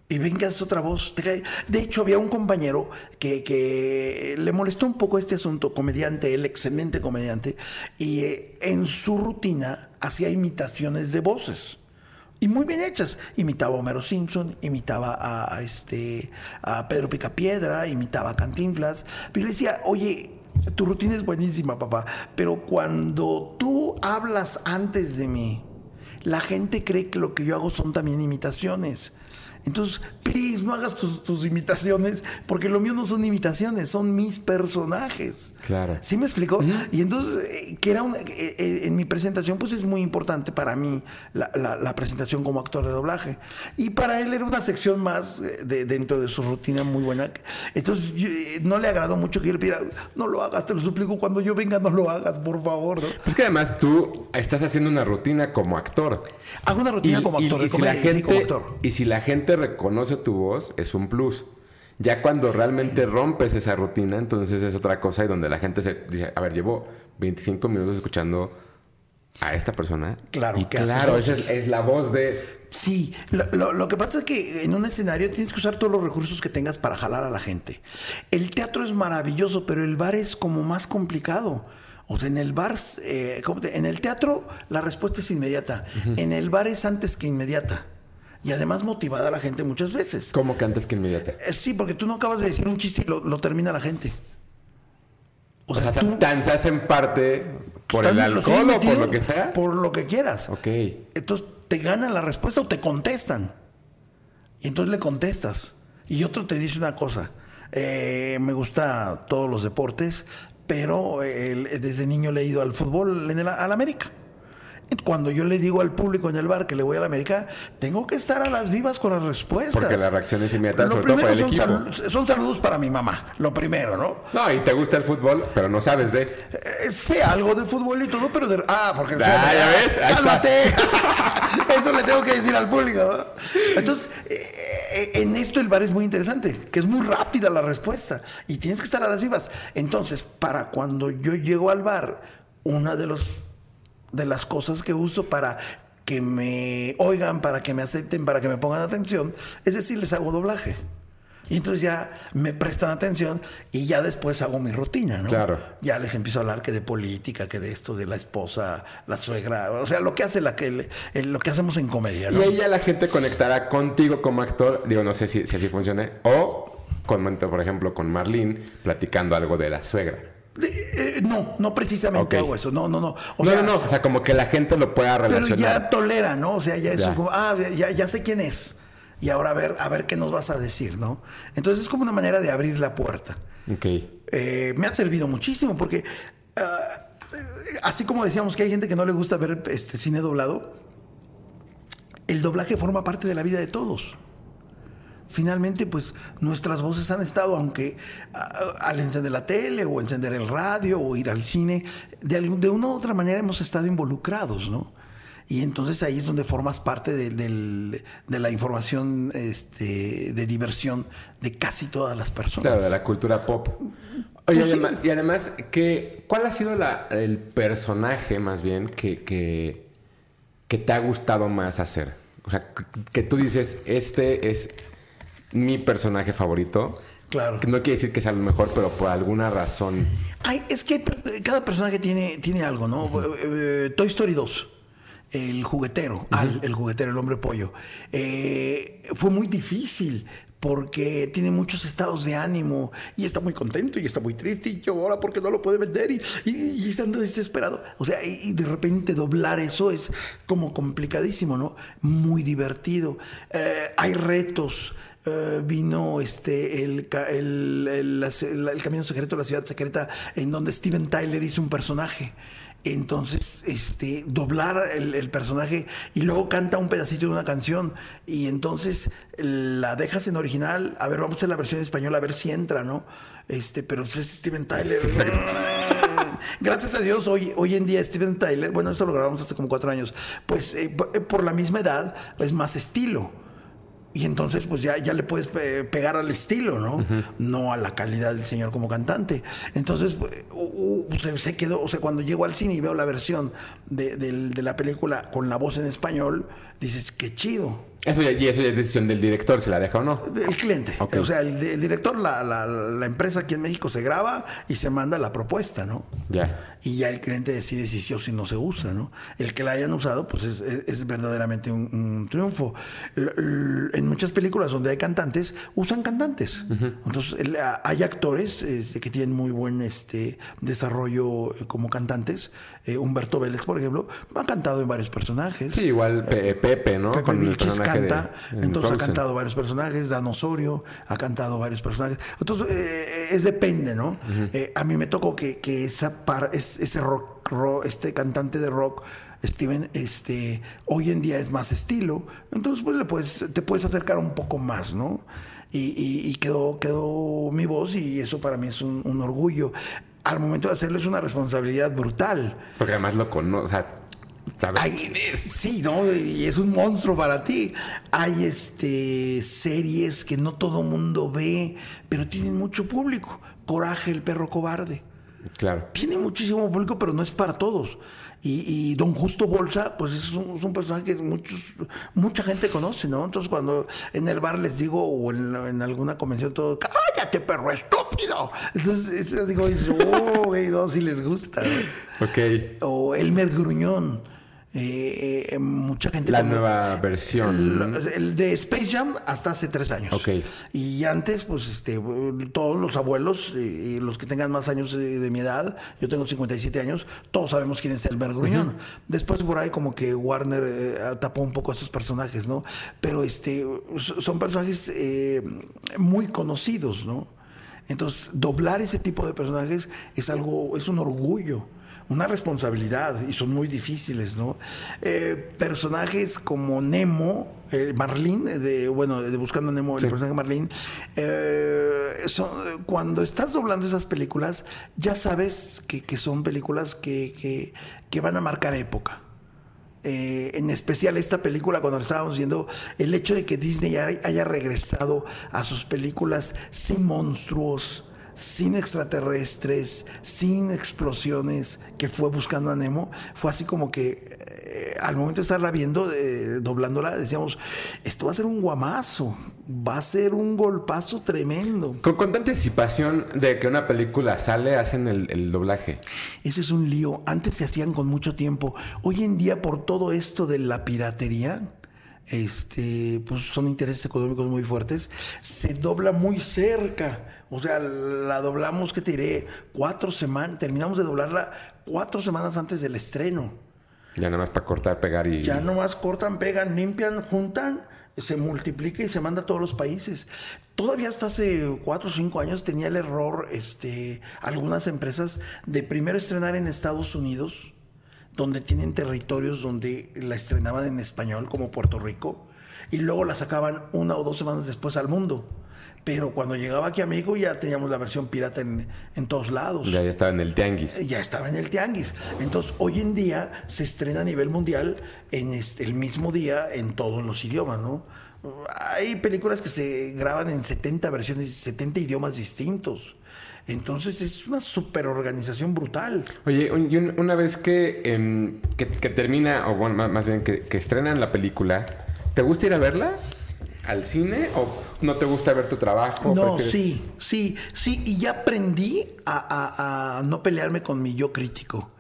Y vengas otra voz, te cae. De hecho, había un compañero que, que le molestó un poco este asunto, comediante, él, excelente comediante, y eh, en su rutina hacía imitaciones de voces. y muy bien hechas. Imitaba a Homero Simpson, imitaba a, este, a Pedro Picapiedra, imitaba a Cantinflas. Pero le decía, oye, tu rutina es buenísima, papá, pero cuando tú hablas antes de mí, la gente cree que lo que yo hago son también imitaciones. Entonces, please, no hagas tus, imitaciones, porque lo mío no son imitaciones, son mis personajes. Claro. ¿Sí me explicó? Y entonces, eh, que era una, eh, eh, en mi presentación, pues es muy importante para mí la, presentación como actor de doblaje. Y para él era una sección más de, dentro de su rutina muy buena. Entonces, no le agradó mucho que él pidiera, no lo hagas, te lo suplico, cuando yo venga no lo hagas, por favor. ¿no? Pues que además tú estás haciendo una rutina como actor. Hago una rutina como actor. Y, si la gente, y si la gente reconoce tu voz, es un plus. Ya cuando realmente rompes esa rutina, entonces es otra cosa y donde la gente se dice, a ver, llevo 25 minutos escuchando a esta persona. Claro, y claro, esa es, la voz de... Sí, lo, lo, que pasa es que en un escenario tienes que usar todos los recursos que tengas para jalar a la gente. El teatro es maravilloso, pero el bar es como más complicado. O sea, en el bar, eh, en el teatro la respuesta es inmediata. En el bar es antes que inmediata. Y además motivada a la gente muchas veces. ¿Cómo que antes que inmediata? Eh, sí, porque tú no acabas de decir un chiste y lo, termina la gente. O, sea, tan se hacen parte por el alcohol o por lo que sea. Por lo que quieras. Ok. Entonces te ganan la respuesta o te contestan. Y entonces le contestas. Y otro te dice una cosa. Eh, me gusta todos los deportes, pero desde niño le he ido al fútbol en el, al América. Cuando yo le digo al público en el bar que le voy a la América, tengo que estar a las vivas con las respuestas. Porque la reacción es inmediata, sobre todo para el son, equipo. son saludos para mi mamá, lo primero, ¿no? No, y te gusta el fútbol, pero no sabes de. Eh, sé algo de fútbol y todo, pero de. Ah, porque. Ah, ya ves. ¡Cálmate! Eso le tengo que decir al público. Entonces, eh, eh, en esto el bar es muy interesante, que es muy rápida la respuesta y tienes que estar a las vivas. Entonces, para cuando yo llego al bar, una de los de las cosas que uso para que me oigan, para que me acepten, para que me pongan atención, es decir, les hago doblaje. Y entonces ya me prestan atención y ya después hago mi rutina, ¿no? Claro. Ya les empiezo a hablar que de política, que de esto, de la esposa, la suegra, o sea, lo que hace la que lo que hacemos en comedia, ¿no? Y ahí ya la gente conectará contigo como actor, digo, no sé si, si así funcione, o con, por ejemplo, con Marlene platicando algo de la suegra. Eh, no, no precisamente hago eso. No, no, no. O no, sea, no, no. O sea, como que la gente lo pueda relacionar. Pero ya tolera, ¿no? O sea, ya es como, ah, ya, ya, sé quién es. Y ahora a ver, a ver qué nos vas a decir, ¿no? Entonces es como una manera de abrir la puerta. Ok. Eh, me ha servido muchísimo porque, ah, así como decíamos que hay gente que no le gusta ver este cine doblado, el doblaje forma parte de la vida de todos finalmente pues nuestras voces han estado, aunque al encender la tele o encender el radio o ir al cine, de, de una u otra manera hemos estado involucrados, ¿no? Y entonces ahí es donde formas parte de, la información este, de diversión de casi todas las personas. Claro, de la cultura pop. Oye, pues y además, ¿qué, ¿cuál ha sido el personaje más bien que, que, que te ha gustado más hacer? O sea, que tú dices, este es mi personaje favorito. Claro. No quiere decir que sea lo mejor, pero por alguna razón. Ay, es que cada personaje tiene, tiene algo, ¿no? Eh, Toy Story 2. El juguetero, Al, el juguetero, el hombre pollo. Eh, fue muy difícil porque tiene muchos estados de ánimo y está muy contento y está muy triste y llora porque no lo puede vender y, y, está desesperado. O sea, y, de repente doblar eso es como complicadísimo, ¿no? Muy divertido. Eh, hay retos. Eh, vino este el, el, el, Camino Secreto, la Ciudad Secreta, en donde Steven Tyler hizo un personaje. Entonces, este, doblar el, personaje y luego canta un pedacito de una canción y entonces la dejas en original. A ver, vamos a hacer la versión española, a ver si entra, ¿no? Este, pero es Steven Tyler. Gracias a Dios, hoy, hoy en día Steven Tyler, bueno, eso lo grabamos hace como cuatro años, pues eh, por la misma edad, es más estilo. Y entonces, pues ya, ya le puedes pegar al estilo, ¿no? No a la calidad del señor como cantante. Entonces, se quedó, o sea, cuando llego al cine y veo la versión de, de la película con la voz en español, dices, qué chido. Eso y eso ya es decisión del director, si la deja o no. El cliente. O sea, el, director, la, la, la, empresa aquí en México se graba y se manda la propuesta, ¿no? Ya. y ya el cliente decide si sí o si no se usa, ¿no? El que la hayan usado, pues es, es verdaderamente un, triunfo. en muchas películas donde hay cantantes, usan cantantes. Entonces, hay actores este, que tienen muy buen este, desarrollo eh, como cantantes. Eh, Humberto Vélez, por ejemplo, ha cantado en varios personajes. Sí, igual Pepe, ¿no? Pepe Vilches canta, entonces ha cantado varios personajes. Dan Osorio ha cantado varios personajes. Entonces, es depende, ¿no? a mí me tocó que, que esa par, ese rock, este cantante de rock, Steven, este, hoy en día es más estilo, entonces pues le puedes, te puedes acercar un poco más, ¿no? Y, quedó, quedó mi voz y eso para mí es un, orgullo. Al momento de hacerlo es una responsabilidad brutal. Porque además lo conoces, o sea, sabes Sí, ¿no? Y es un monstruo para ti. Hay este series que no todo mundo ve, pero tienen mucho público. Coraje, el perro cobarde. Claro. Tiene muchísimo público, pero no es para todos. Y, Don Justo Bolsa, pues es un, personaje que muchos, mucha gente conoce, ¿no? Entonces cuando en el bar les digo, o en, alguna convención, todo, cállate, perro estúpido. Entonces digo, oh, güey, no, si les gusta. Ok. O Elmer Gruñón eh, eh, mucha gente. La nueva versión. El, de Space Jam hasta hace tres años. Y antes, pues, este, todos los abuelos, y los que tengan más años de, mi edad, yo tengo 57 años, todos sabemos quién es Elmer Gruñón. Después por ahí como que Warner eh, tapó un poco a esos personajes, ¿no? Pero este, son personajes muy conocidos, ¿no? Entonces, doblar ese tipo de personajes es algo, es un orgullo una responsabilidad y son muy difíciles, ¿no? Eh, personajes como Nemo, eh, Marlene, de, bueno, de Buscando a Nemo, el personaje Marlene, eh, cuando estás doblando esas películas, ya sabes que, son películas que, van a marcar época. en especial esta película, cuando estábamos viendo, el hecho de que Disney haya regresado a sus películas sin monstruos, sin extraterrestres, sin explosiones, que fue buscando a Nemo, fue así como que eh, al momento de estarla viendo, eh, doblándola, decíamos, esto va a ser un guamazo, va a ser un golpazo tremendo. Con cuánta anticipación de que una película sale, hacen el, el doblaje. Ese es un lío. Antes se hacían con mucho tiempo. Hoy en día, por todo esto de la piratería, este, pues son intereses económicos muy fuertes, se dobla muy cerca. O sea, la doblamos, que te diré, cuatro semanas, terminamos de doblarla cuatro semanas antes del estreno. Ya nada más para cortar, pegar y... Ya nomás cortan, pegan, limpian, juntan, se multiplica y se manda a todos los países. Todavía hasta hace cuatro o cinco años tenía el error, este, algunas empresas, de primero estrenar en Estados Unidos donde tienen territorios donde la estrenaban en español, como Puerto Rico, y luego la sacaban una o dos semanas después al mundo. Pero cuando llegaba aquí a México ya teníamos la versión pirata en, todos lados. Ya, estaba en el tianguis. Ya estaba en el tianguis. Entonces, hoy en día se estrena a nivel mundial en este, el mismo día en todos los idiomas, ¿no? Hay películas que se graban en 70 versiones, 70 idiomas distintos. Entonces es una superorganización brutal. Oye, una vez em, que, que, termina, o bueno, más bien que, estrenan la película, ¿te gusta ir a verla? ¿Al cine? ¿O no te gusta ver tu trabajo? No, sí, sí, sí. Y ya aprendí a, a no pelearme con mi yo crítico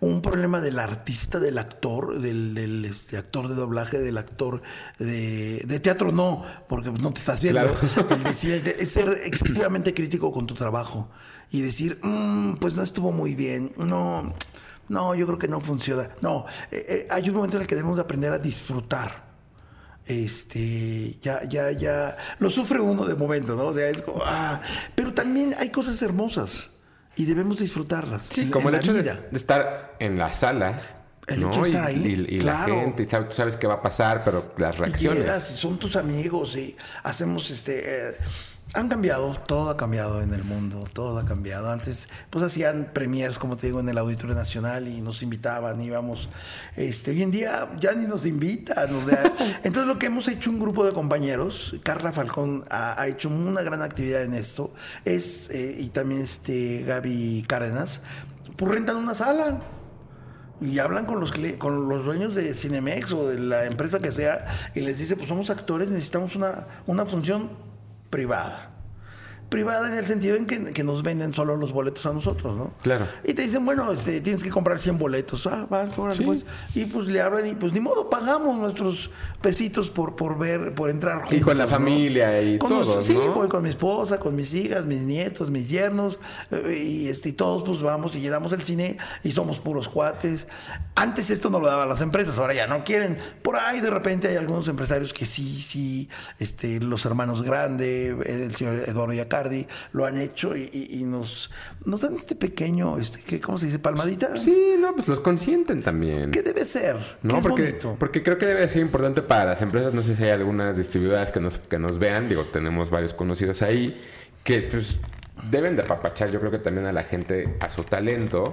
un problema del artista, del actor, del, este, actor de doblaje, del actor de, teatro, no, porque no te estás viendo. El decir, es ser excesivamente crítico con tu trabajo y decir, mm, pues no estuvo muy bien, no, no, yo creo que no funciona. No, eh, eh, hay un momento en el que debemos aprender a disfrutar este, ya, ya, ya, lo sufre uno de momento, ¿no? O sea, es como, ah, pero también hay cosas hermosas y debemos disfrutarlas. Sí, como el hecho de, estar en la sala. El hecho de estar ahí. Y, la gente, tú sabes qué va a pasar, pero las reacciones. son tus amigos y hacemos este. Eh, han cambiado, todo ha cambiado en el mundo, todo ha cambiado. Antes, pues hacían premiers, como te digo, en el Auditorio Nacional y nos invitaban, íbamos. Este, hoy en día ya ni nos invitan. entonces, lo que hemos hecho un grupo de compañeros, Carla Falcón ha, hecho una gran actividad en esto, es, eh, y también este Gaby Cárdenas, pues rentan una sala y hablan con los con los dueños de Cinemex o de la empresa que sea y les dice pues somos actores necesitamos una, una función privada. Privada en el sentido en que, que nos venden solo los boletos a nosotros, ¿no? Claro. Y te dicen, bueno, este, tienes que comprar 100 boletos. Ah, va, órale, Sí. pues. Y pues le hablan y pues ni modo, pagamos nuestros pesitos por, por ver, por entrar juntos. Y con la ¿no? familia y Con todos, nuestros- Sí, ¿no? voy con mi esposa, con mis hijas, mis nietos, mis yernos. eh, Y, este, y todos pues vamos y llenamos el cine y somos puros cuates. Antes esto no lo daban las empresas, ahora ya no quieren. Por ahí de repente hay algunos empresarios que sí, sí, este, los hermanos Grande, el señor Eduardo Lo han hecho y, y- y nos, nos dan este pequeño, este, ¿qué- ¿cómo se dice? Palmadita. Sí, no, pues los consienten también. ¿Qué debe ser? No, ¿Qué es porque, bonito? porque creo que debe ser importante para las empresas. No sé si hay algunas distribuidoras que nos, que nos vean. Digo, tenemos varios conocidos ahí que pues deben de apapachar, yo creo que también a la gente a su talento.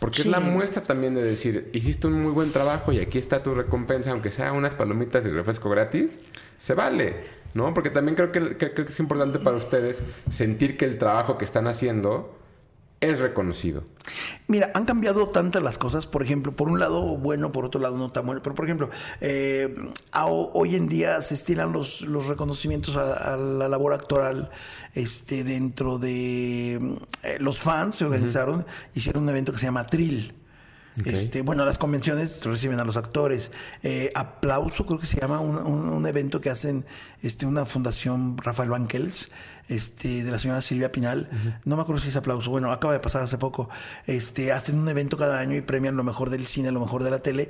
Porque Sí. es la muestra también de decir, hiciste un muy buen trabajo y aquí está tu recompensa, aunque sea unas palomitas y refresco gratis, se vale, ¿no? Porque también creo que, que- creo que es importante para ustedes sentir que el trabajo que están haciendo es reconocido. Mira, han cambiado tantas las cosas, por ejemplo, por un lado bueno, por otro lado no tan bueno, pero por ejemplo, eh, a- hoy en día se estilan los, los reconocimientos a, a la labor actoral este, dentro de eh, los fans, se organizaron, hicieron un evento que se llama Trill. Este, bueno, las convenciones reciben a los actores. Eh, aplauso, creo que se llama un, un- un evento que hacen este, una fundación Rafael Banquels, este, de la señora Silvia Pinal. No me acuerdo si es aplauso. Bueno, acaba de pasar hace poco. Este, hacen un evento cada año y premian lo mejor del cine, lo mejor de la tele.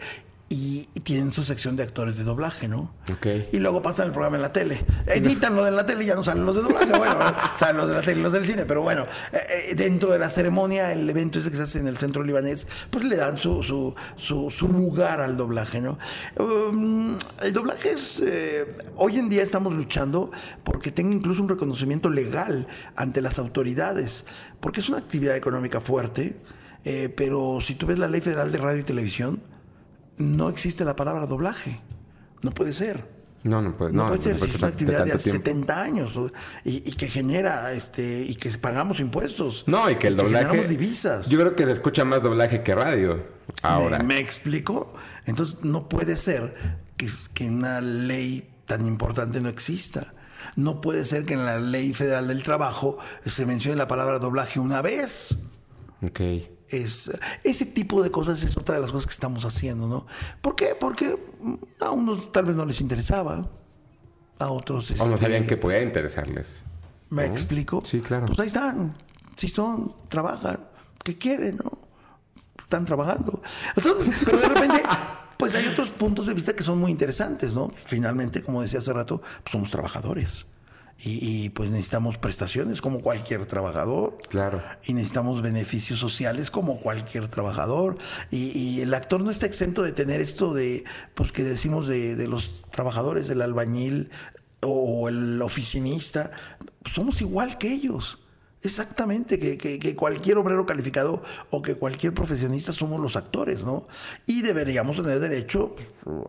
Y tienen su sección de actores de doblaje, ¿no? Ok. Y luego pasan el programa en la tele. Editan lo de la tele y ya no salen los de doblaje. Bueno, salen los de la tele y los del cine. Pero bueno, eh, eh, dentro de la ceremonia, el evento ese que se hace en el centro libanés, pues le dan su, su, su, su lugar al doblaje, ¿no? Um, el doblaje es. eh, hoy en día estamos luchando porque tenga incluso un reconocimiento legal ante las autoridades. Porque es una actividad económica fuerte. eh, pero si tú ves la ley federal de radio y televisión, no existe la palabra doblaje. No puede ser. No, no puede, No, no, puede ser, no si puede es una ser actividad de hace tiempo. 70 años y, y que genera, este, y que pagamos impuestos. No, y que el doblaje. generamos divisas. Yo creo que se escucha más doblaje que radio. Ahora. ¿Me, me explico? Entonces no puede ser que, que una ley tan importante no exista. No puede ser que en la ley federal del trabajo se mencione la palabra doblaje una vez. Ok. Es, ese tipo de cosas es otra de las cosas que estamos haciendo, ¿no? ¿Por qué? Porque mm, a unos tal vez no les interesaba, a otros... O no este, sabían que podía interesarles. ¿Me explico? Sí, claro. Pues ahí están. Sí son, trabajan. ¿Qué quieren, no? Están trabajando. Entonces, pero de repente, pues hay otros puntos de vista que son muy interesantes, ¿no? Finalmente, como decía hace rato, pues somos trabajadores. Y, y, pues necesitamos prestaciones como cualquier trabajador. Claro. Y necesitamos beneficios sociales como cualquier trabajador. Y, y el actor no está exento de tener esto de, pues que decimos de, de los trabajadores, del albañil o el oficinista. Somos igual que ellos. Exactamente, que, que- que cualquier obrero calificado o que cualquier profesionista somos los actores, ¿no? Y deberíamos tener derecho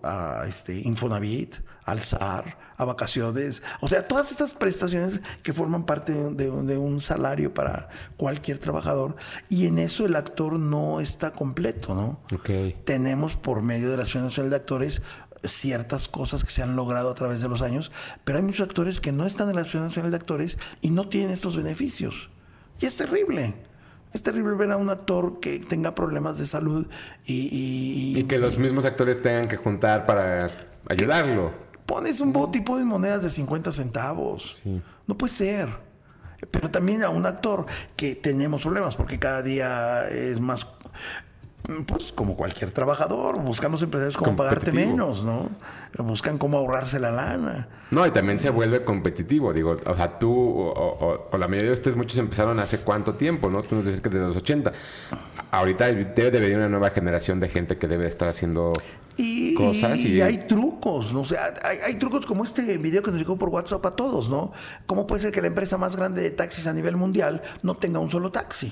a este, Infonavit, al SAR, a vacaciones, o sea, todas estas prestaciones que forman parte de, un- de un salario para cualquier trabajador. Y en eso el actor no está completo, ¿no? Ok. tenemos por medio de la Asociación Nacional de Actores ciertas cosas que se han logrado a través de los años, pero hay muchos actores que no están en la Asociación Nacional de Actores y no tienen estos beneficios. Y es terrible. Es terrible ver a un actor que tenga problemas de salud y, y- y Y que los mismos actores tengan que juntar para ayudarlo. pones un bo- tipo de monedas de 50 centavos. Sí. No puede ser. Pero también a un actor que tenemos problemas porque cada día es más, pues como cualquier trabajador, buscan los empresarios cómo pagarte menos, ¿no? Buscan cómo ahorrarse la lana. No, y también se vuelve competitivo. Digo, o sea, tú o, o- o la mayoría de ustedes, muchos empezaron hace cuánto tiempo, ¿no? Tú nos dices que desde los 80. Ahorita debe de venir una nueva generación de gente que debe estar haciendo Y, cosas y, y hay trucos, ¿no? O sea, hay, hay trucos como este video que nos llegó por WhatsApp a todos, ¿no? ¿Cómo puede ser que la empresa más grande de taxis a nivel mundial no tenga un solo taxi?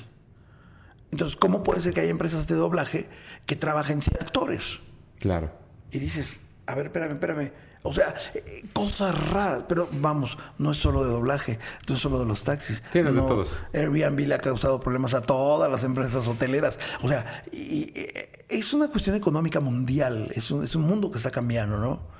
Entonces, ¿cómo puede ser que haya empresas de doblaje que trabajen sin actores? Claro. Y dices, a ver, espérame, espérame. O sea, eh, cosas raras, pero vamos, no es solo de doblaje, no es solo de los taxis. Tienes de todos. Airbnb le ha causado problemas a todas las empresas hoteleras. O sea, y- y- es una cuestión económica mundial, es un, es un mundo que está cambiando, ¿no?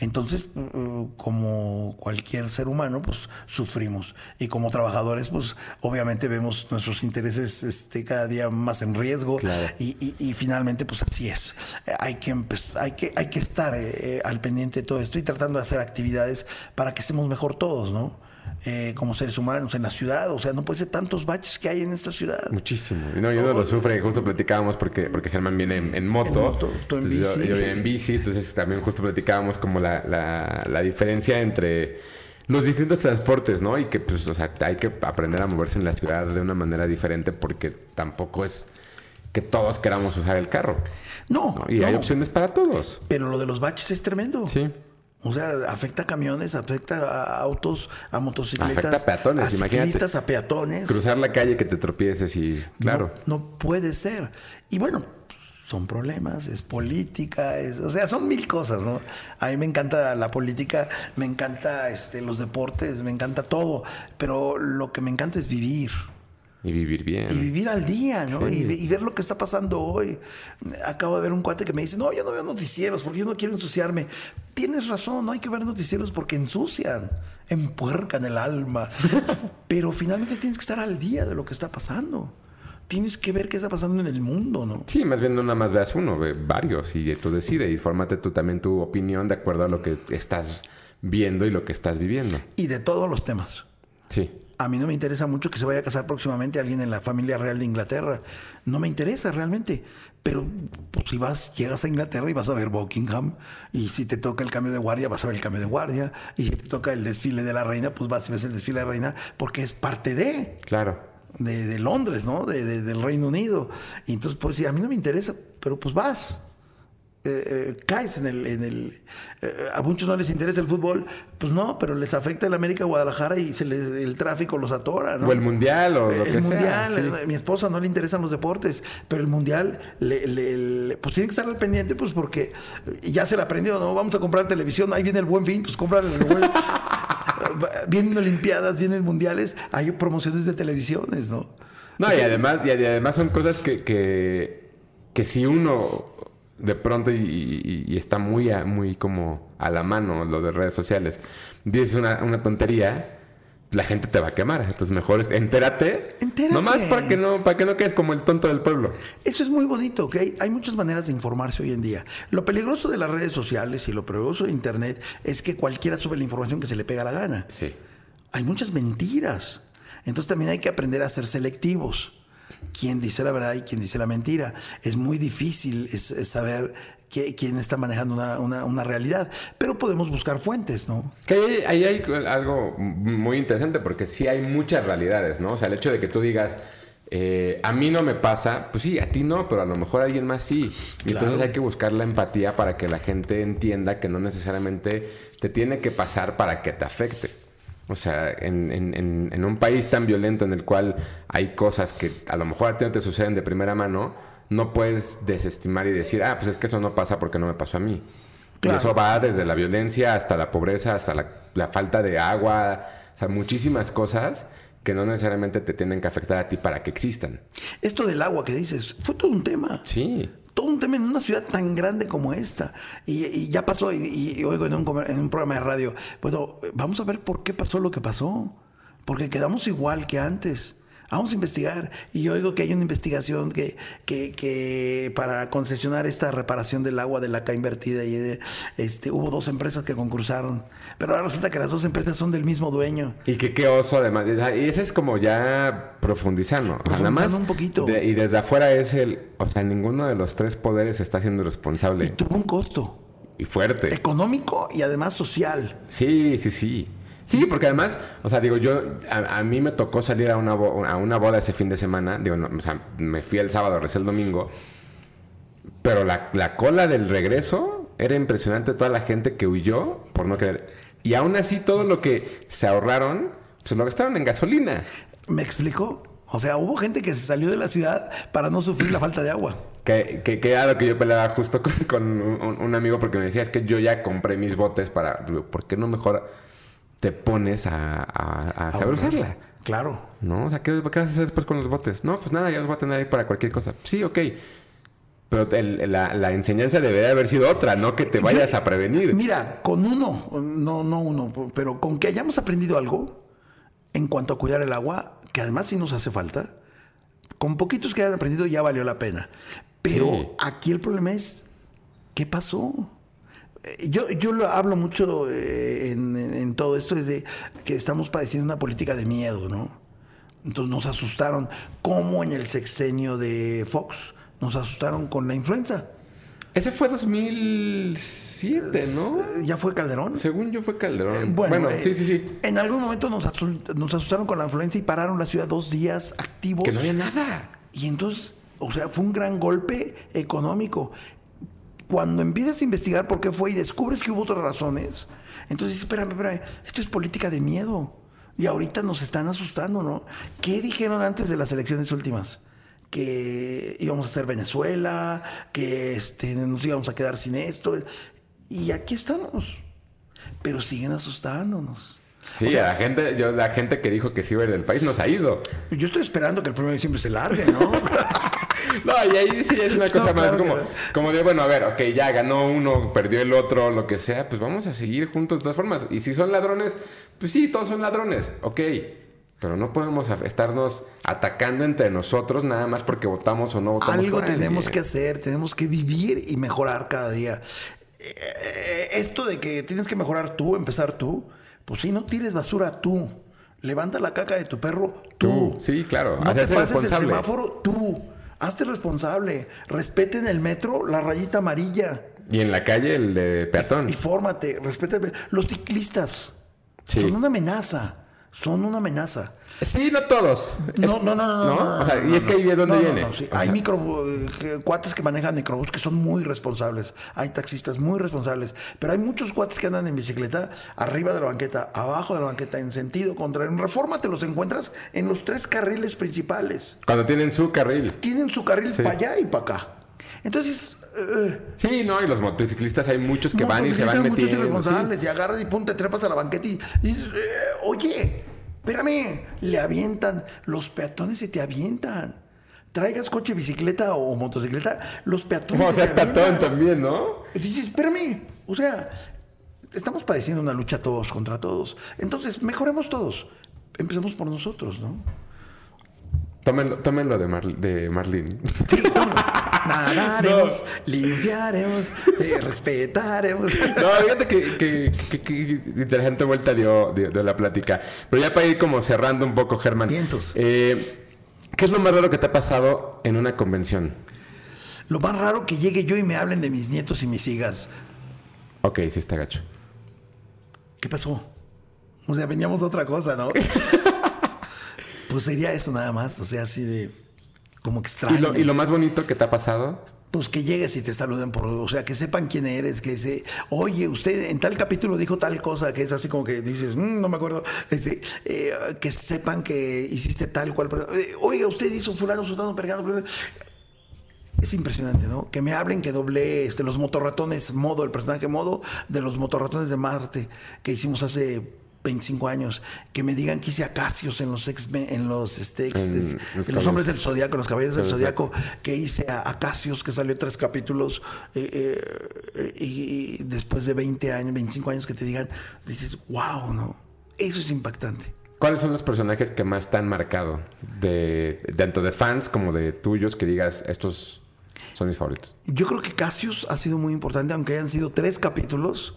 Entonces, uh, como cualquier ser humano, pues sufrimos. Y como trabajadores, pues obviamente vemos nuestros intereses este, cada día más en riesgo. Y, y, finalmente, pues así es. hay, que hay, que, hay que estar eh, al pendiente de todo esto y tratando de hacer actividades para que estemos mejor todos, ¿no? Eh, como seres humanos en la ciudad. O sea, no puede ser tantos baches que hay en esta ciudad. Muchísimo. No, yo no lo sufre. Justo platicábamos porque, porque Germán viene en, moto. En bici. Yo, yo, en bici. Entonces también justo platicábamos como la, la, la diferencia entre los distintos transportes, ¿no? Y que, pues, o sea, hay que aprender a moverse en la ciudad de una manera diferente porque tampoco es que todos queramos usar el carro. No. Y hay opciones para todos. Pero lo de los baches es tremendo. Sí. O sea, afecta a camiones, afecta a autos, a motocicletas. Afecta a peatones, a ciclistas, a peatones. Cruzar la calle que te tropieces y... Claro. No, puede ser. Y bueno, son problemas, es política, o sea, son mil cosas, ¿no? A mí me encanta la política, me encanta este, los deportes, me encanta todo, pero lo que me encanta es vivir. Y vivir bien. Y vivir al día, ¿no? Y, ver lo que está pasando hoy. Acabo de ver un cuate que me dice, no, yo no veo noticieros porque yo no quiero ensuciarme. Tienes razón, no hay que ver noticieros porque ensucian, empuercan el alma. Pero finalmente tienes que estar al día de lo que está pasando. Tienes que ver qué está pasando en el mundo, ¿no? Sí, más bien no nada más veas uno, ve varios y tú decides y fórmate tú también tu opinión de acuerdo a lo que estás viendo y lo que estás viviendo. Y de todos los temas. Sí a mí no me interesa mucho que se vaya a casar próximamente alguien en la familia real de Inglaterra. No me interesa realmente. Pero pues, si vas, llegas a Inglaterra y vas a ver Buckingham, y si te toca el cambio de guardia, vas a ver el cambio de guardia, y si te toca el desfile de la reina, pues vas y ves el desfile de la reina, porque es parte de. Claro. De, Londres, ¿no? De, del Reino Unido. Y entonces, pues sí, a mí no me interesa, pero pues vas. Eh, eh, caes en el... En el eh, a muchos no les interesa el fútbol, pues no, pero les afecta el América Guadalajara y se les, el tráfico los atora, ¿no? O el Mundial o lo que mundial, sea. Mi esposa no le interesan los deportes, pero el Mundial, le, pues tiene que estar al pendiente, pues porque ya se le aprendió, ¿no? Vamos a comprar televisión, ahí viene el buen fin, pues comprar el buen... vienen Olimpiadas, vienen Mundiales, hay promociones de televisiones, ¿no? No, y además, y además son cosas que, que, que si uno de pronto y, está muy, muy como a la mano lo de redes sociales, dices una, una, tontería, la gente te va a quemar. Entonces mejor es, entérate. Entérate. Nomás para que no, para que no quedes como el tonto del pueblo. Eso es muy bonito, ¿ok? Hay muchas maneras de informarse hoy en día. Lo peligroso de las redes sociales y lo peligroso de Internet es que cualquiera sube la información que se le pega la gana. Sí. Hay muchas mentiras. Entonces también hay que aprender a ser selectivos quién dice la verdad y quién dice la mentira. Es muy difícil saber quién está manejando una, realidad, pero podemos buscar fuentes, ¿no? Que ahí, hay algo muy interesante porque sí hay muchas realidades, ¿no? O sea, el hecho de que tú digas... Eh, a mí no me pasa, pues sí, a ti no, pero a lo mejor a alguien más sí. Y entonces hay que buscar la empatía para que la gente entienda que no necesariamente te tiene que pasar para que te afecte. O sea, en, un país tan violento en el cual hay cosas que a lo mejor a ti no te suceden de primera mano, no puedes desestimar y decir, ah, pues es que eso no pasa porque no me pasó a mí. Y eso va desde la violencia hasta la pobreza, hasta la, falta de agua, o sea, muchísimas cosas que no necesariamente te tienen que afectar a ti para que existan. Esto del agua que dices, fue todo un tema. Sí todo un tema en una ciudad tan grande como esta. Y, ya pasó, y, oigo un, en un, programa de radio, bueno, vamos a ver por qué pasó lo que pasó. Porque quedamos igual que antes. Vamos a investigar. Y yo oigo que hay una investigación que, que, para concesionar esta reparación del agua de la CA invertida, y este, hubo dos empresas que concursaron. Pero ahora resulta que las dos empresas son del mismo dueño. Y que qué oso además. Y ese es como ya profundizando. Profundizando más un poquito. y desde afuera es el... O sea, ninguno de los tres poderes está siendo responsable. Y tuvo un costo. Y fuerte. Económico y además social. Sí, sí, sí. Sí, porque además, o sea, digo, yo, a, mí me tocó salir a una, a una boda ese fin de semana. Digo, o sea, me fui el sábado, recé el domingo. Pero la, la, cola del regreso era impresionante. Toda la gente que huyó por no querer. Y aún así, todo lo que se ahorraron, se lo gastaron en gasolina. ¿Me explico? O sea, hubo gente que se salió de la ciudad para no sufrir la falta de agua. Que, que, que era lo que yo peleaba justo con, un, amigo porque me decía, es que yo ya compré mis botes para... ¿Por qué no mejor te pones a, a, saber usarla. Claro. ¿No? O sea, ¿qué, vas a hacer después con los botes? No, pues nada, ya los voy a tener ahí para cualquier cosa. Sí, ok. Pero el- la, la enseñanza debería haber sido otra, no que te vayas Yo- a prevenir. Mira, con uno, no, no uno, pero con que hayamos aprendido algo en cuanto a cuidar el agua, que además sí nos hace falta, con poquitos que hayan aprendido ya valió la pena. Pero Sí. aquí el problema es, ¿qué pasó? Yo, yo lo hablo mucho eh, en, en- en todo esto, es de que estamos padeciendo una política de miedo, ¿no? Entonces nos asustaron, como en el sexenio de Fox, nos asustaron con la influenza. Ese fue 2007, ¿no? Eh, ¿Ya fue Calderón? Según yo fue Calderón. Eh, Bueno, eh, sí, sí, sí. En algún momento nos, nos asustaron con la influenza y pararon la ciudad dos días activos. Que no había nada. Y entonces, o sea, fue un gran golpe económico. Cuando empiezas a investigar por qué fue y descubres que hubo otras razones, entonces dices, espérame, espérame, esto es política de miedo. Y ahorita nos están asustando, ¿no? ¿Qué dijeron antes de las elecciones últimas? Que íbamos a hacer Venezuela, que este, nos íbamos a quedar sin esto. Y aquí estamos. Pero siguen asustándonos. Sí, O sea, la gente, yo, la gente que dijo que se iba a ir del país nos ha ido. Yo estoy esperando que el primero de diciembre se largue, ¿no? No, y ahí sí es una cosa No, más claro como, no. como de, bueno, a ver, ok, ya ganó uno, perdió el otro, lo que sea, pues vamos a seguir juntos de todas formas. Y si son ladrones, pues sí, todos son ladrones, ok. Pero no podemos estarnos atacando entre nosotros nada más porque votamos o no votamos Algo alguien. tenemos que hacer, tenemos que vivir y mejorar cada día. Eh, eh, Esto de que tienes que mejorar tú, empezar tú, pues sí, no tires basura tú. Levanta la caca de tu perro tú. Tú, sí, claro. No te pases el responsable. semáforo tú. Hazte responsable. Respete en el metro la rayita amarilla. Y en la calle el de peatón. Y fórmate. Respeta los ciclistas. Sí. Son una amenaza. Son una amenaza. Sí, no todos. Es- No, no, no, no, no, no, O sea, no, y es que ahí es donde viene. sí. Hay sea, micro eh, cuates que manejan microbús que son muy responsables. Hay taxistas muy responsables. Pero hay muchos cuates que andan en bicicleta arriba de la banqueta, abajo de la banqueta, en sentido contrario. En reforma te los encuentras en los tres carriles principales. Cuando tienen su carril. Tienen su carril Sí. para allá y para acá. Entonces. eh, Sí, no, y los motociclistas hay muchos que van y se van hay muchos metiendo. irresponsables sí. y agarras y pum, te trepas a la banqueta y, y eh, oye, espérame, le avientan, los peatones se te avientan. Traigas coche, bicicleta o motocicleta, los peatones O se sea, te avientan. también, ¿no? Y dices, espérame, o sea, estamos padeciendo una lucha todos contra todos. Entonces, mejoremos todos. Empecemos por nosotros, ¿no? Tómenlo, tómenlo de, Mar- de Marlene. Sí. Nadaremos, limpiaremos, eh, respetaremos. No, fíjate que, que, que- que interesante vuelta dio, dio la plática. Pero ya para ir como cerrando un poco, Germán. Eh, ¿Qué es lo más raro que te ha pasado en una convención? Lo más raro que llegue yo y me hablen de mis nietos y mis hijas. Ok, sí está gacho. ¿Qué pasó? O sea, veníamos de otra cosa, ¿no? pues sería eso nada más, o sea, así de como extraño. ¿Y lo, y lo más bonito que te ha pasado? Pues que llegues y te saluden por, o sea, que sepan quién eres, que se, oye, usted en tal capítulo dijo tal cosa, que es así como que dices, "Mm, no me acuerdo, Este, eh, que sepan que hiciste tal cual, pero, eh, oiga, usted hizo fulano, sultano, fulano". Es impresionante, ¿no? Que me hablen que doblé este, los motorratones modo, el personaje modo de los motorratones de Marte que hicimos hace 25 años. Que me digan que hice Acacios en los x en los, este, ex- En es- los en los hombres del Zodíaco, en los caballeros del Zodíaco, que hice a Acacios, que salió tres capítulos, eh, eh, y, y después de 20 años, 25 años que te digan, dices, wow, ¿no? Eso es impactante. ¿Cuáles son los personajes que más te han marcado? De, tanto de fans como de tuyos que digas, estos son mis favoritos. Yo creo que Cassius ha sido muy importante, aunque hayan sido tres capítulos.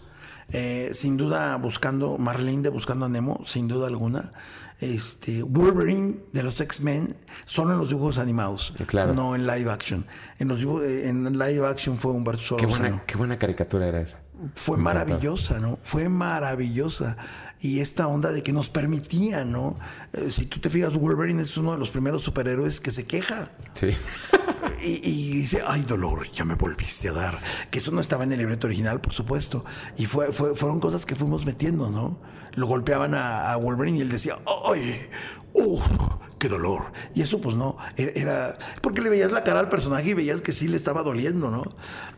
Eh, sin duda buscando Marlene de Buscando a Nemo, sin duda alguna. Este, Wolverine de los X-Men, solo en los dibujos animados, Claro. no en live action. En los dibujos, eh, en live action fue Humberto Qué Solórzano. buena, qué buena caricatura era esa. Fue maravillosa, ¿no? Fue maravillosa. Y esta onda de que nos permitía, ¿no? Eh, si tú te fijas, Wolverine es uno de los primeros superhéroes que se queja. Sí. Y, y dice, ay dolor, ya me volviste a dar. Que eso no estaba en el libreto original, por supuesto. Y fue, fue- fueron cosas que fuimos metiendo, ¿no? Lo golpeaban a, a Wolverine y él decía, ay, ¡Uf! ¡Qué dolor! Y eso, pues no, era, Porque le veías la cara al personaje y veías que sí le estaba doliendo, ¿no?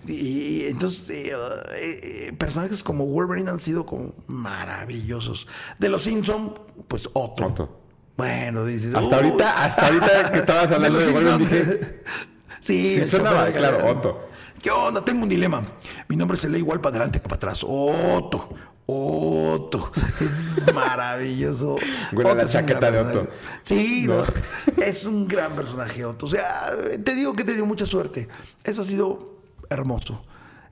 Y, y entonces, eh, eh, personajes como Wolverine han sido como maravillosos. De los Simpson, pues otro. Otto. Bueno, dices. Hasta "Uy". ahorita, hasta ahorita que estabas hablando de Wolverine dije, Sí, Sí, de claro. Otto. ¿Qué onda? Tengo un dilema. Mi nombre se lee igual para adelante que para atrás. Otto. Otto. Es maravilloso. A la chaqueta gran de personaje. Otto. Sí, no. es un gran personaje, Otto. O sea, te digo que te dio mucha suerte. Eso ha sido hermoso.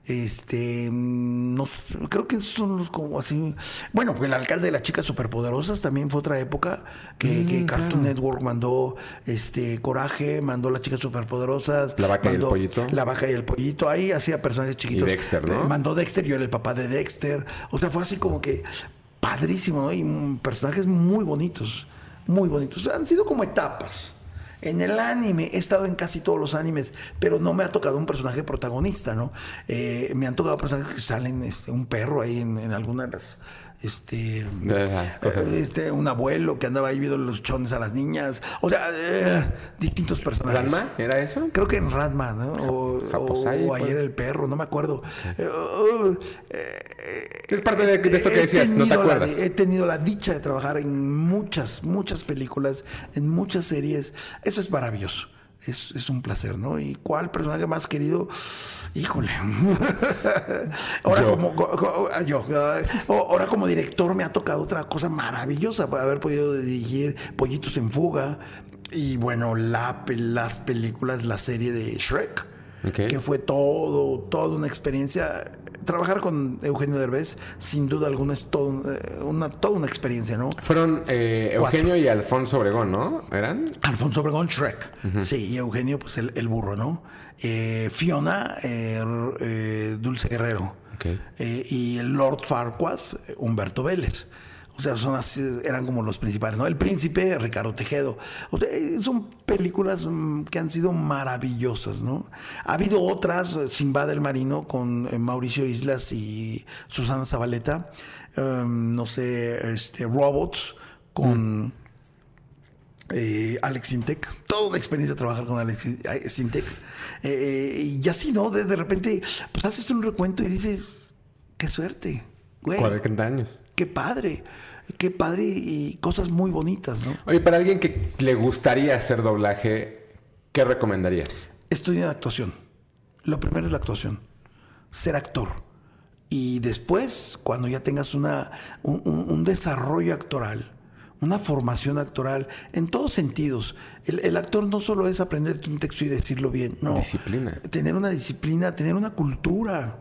Este, mm, no, creo que son los como así. Bueno, el alcalde de las chicas superpoderosas también fue otra época que, Mm, que Cartoon Network mandó este Coraje, mandó las chicas superpoderosas. La vaca y el pollito. La vaca y el pollito. Ahí hacía personajes chiquitos. Y Dexter, ¿no? Eh, mandó Dexter, yo era el papá de Dexter. O sea, fue así como que padrísimo, ¿no? Y mm, personajes muy bonitos. Muy bonitos. Han sido como etapas. En el anime, he estado en casi todos los animes, pero no me ha tocado un personaje protagonista, ¿no? Eh, me han tocado personajes que salen, este, un perro ahí en, en algunas de las, este, eh, este, un abuelo que andaba ahí viendo los chones a las niñas, o sea, eh, distintos personajes. ¿Ranma? ¿Era eso? Creo que en Ratma, ¿no? O, Japosai, o pues. ayer el perro, no me acuerdo. Eh, oh, eh, Es parte de, de esto que decías, no te la acuerdas. de- he tenido la dicha de trabajar en muchas, muchas películas, en muchas series. Eso es maravilloso. Es, es un placer, ¿no? ¿Y cuál personaje más querido? Híjole. ahora Yo. como yo, ahora director me ha tocado otra cosa maravillosa, haber podido dirigir Pollitos en Fuga y bueno, la, las películas, la serie de Shrek que fue todo, toda una experiencia. Trabajar con Eugenio Derbez, sin duda alguna, es todo, eh, una, toda una experiencia, ¿no? Fueron eh, Eugenio y Alfonso Obregón, ¿no? ¿Eran? Alfonso Obregón, Shrek. Sí, y Eugenio, pues el, el burro, ¿no? Eh, Fiona, eh, eh, Dulce Guerrero. Y el Lord Farquaad, Humberto Vélez. O sea, son así, eran como los principales, ¿no? El Príncipe, Ricardo Tejedo. O sea, eh, son películas mm, que han sido maravillosas, ¿no? Ha habido otras, eh, Simba del Marino, con eh, Mauricio Islas y Susana Zabaleta. em, no sé, este, Robots, con Alex Sintek. Toda una experiencia trabajar con Alex. Eh, y así, ¿no? De, de repente, pues haces un recuento y dices, qué suerte, güey. 40 años. Qué padre. Qué padre y cosas muy bonitas, ¿no? Oye, para alguien que le gustaría hacer doblaje, ¿qué recomendarías? Estudiar actuación. Lo primero es la actuación. Ser actor. Y después, cuando ya tengas una, un, un- un desarrollo actoral, una formación actoral, en todos sentidos. El, el actor no solo es aprenderte un texto y decirlo bien, no. Disciplina. Tener una disciplina, tener una cultura.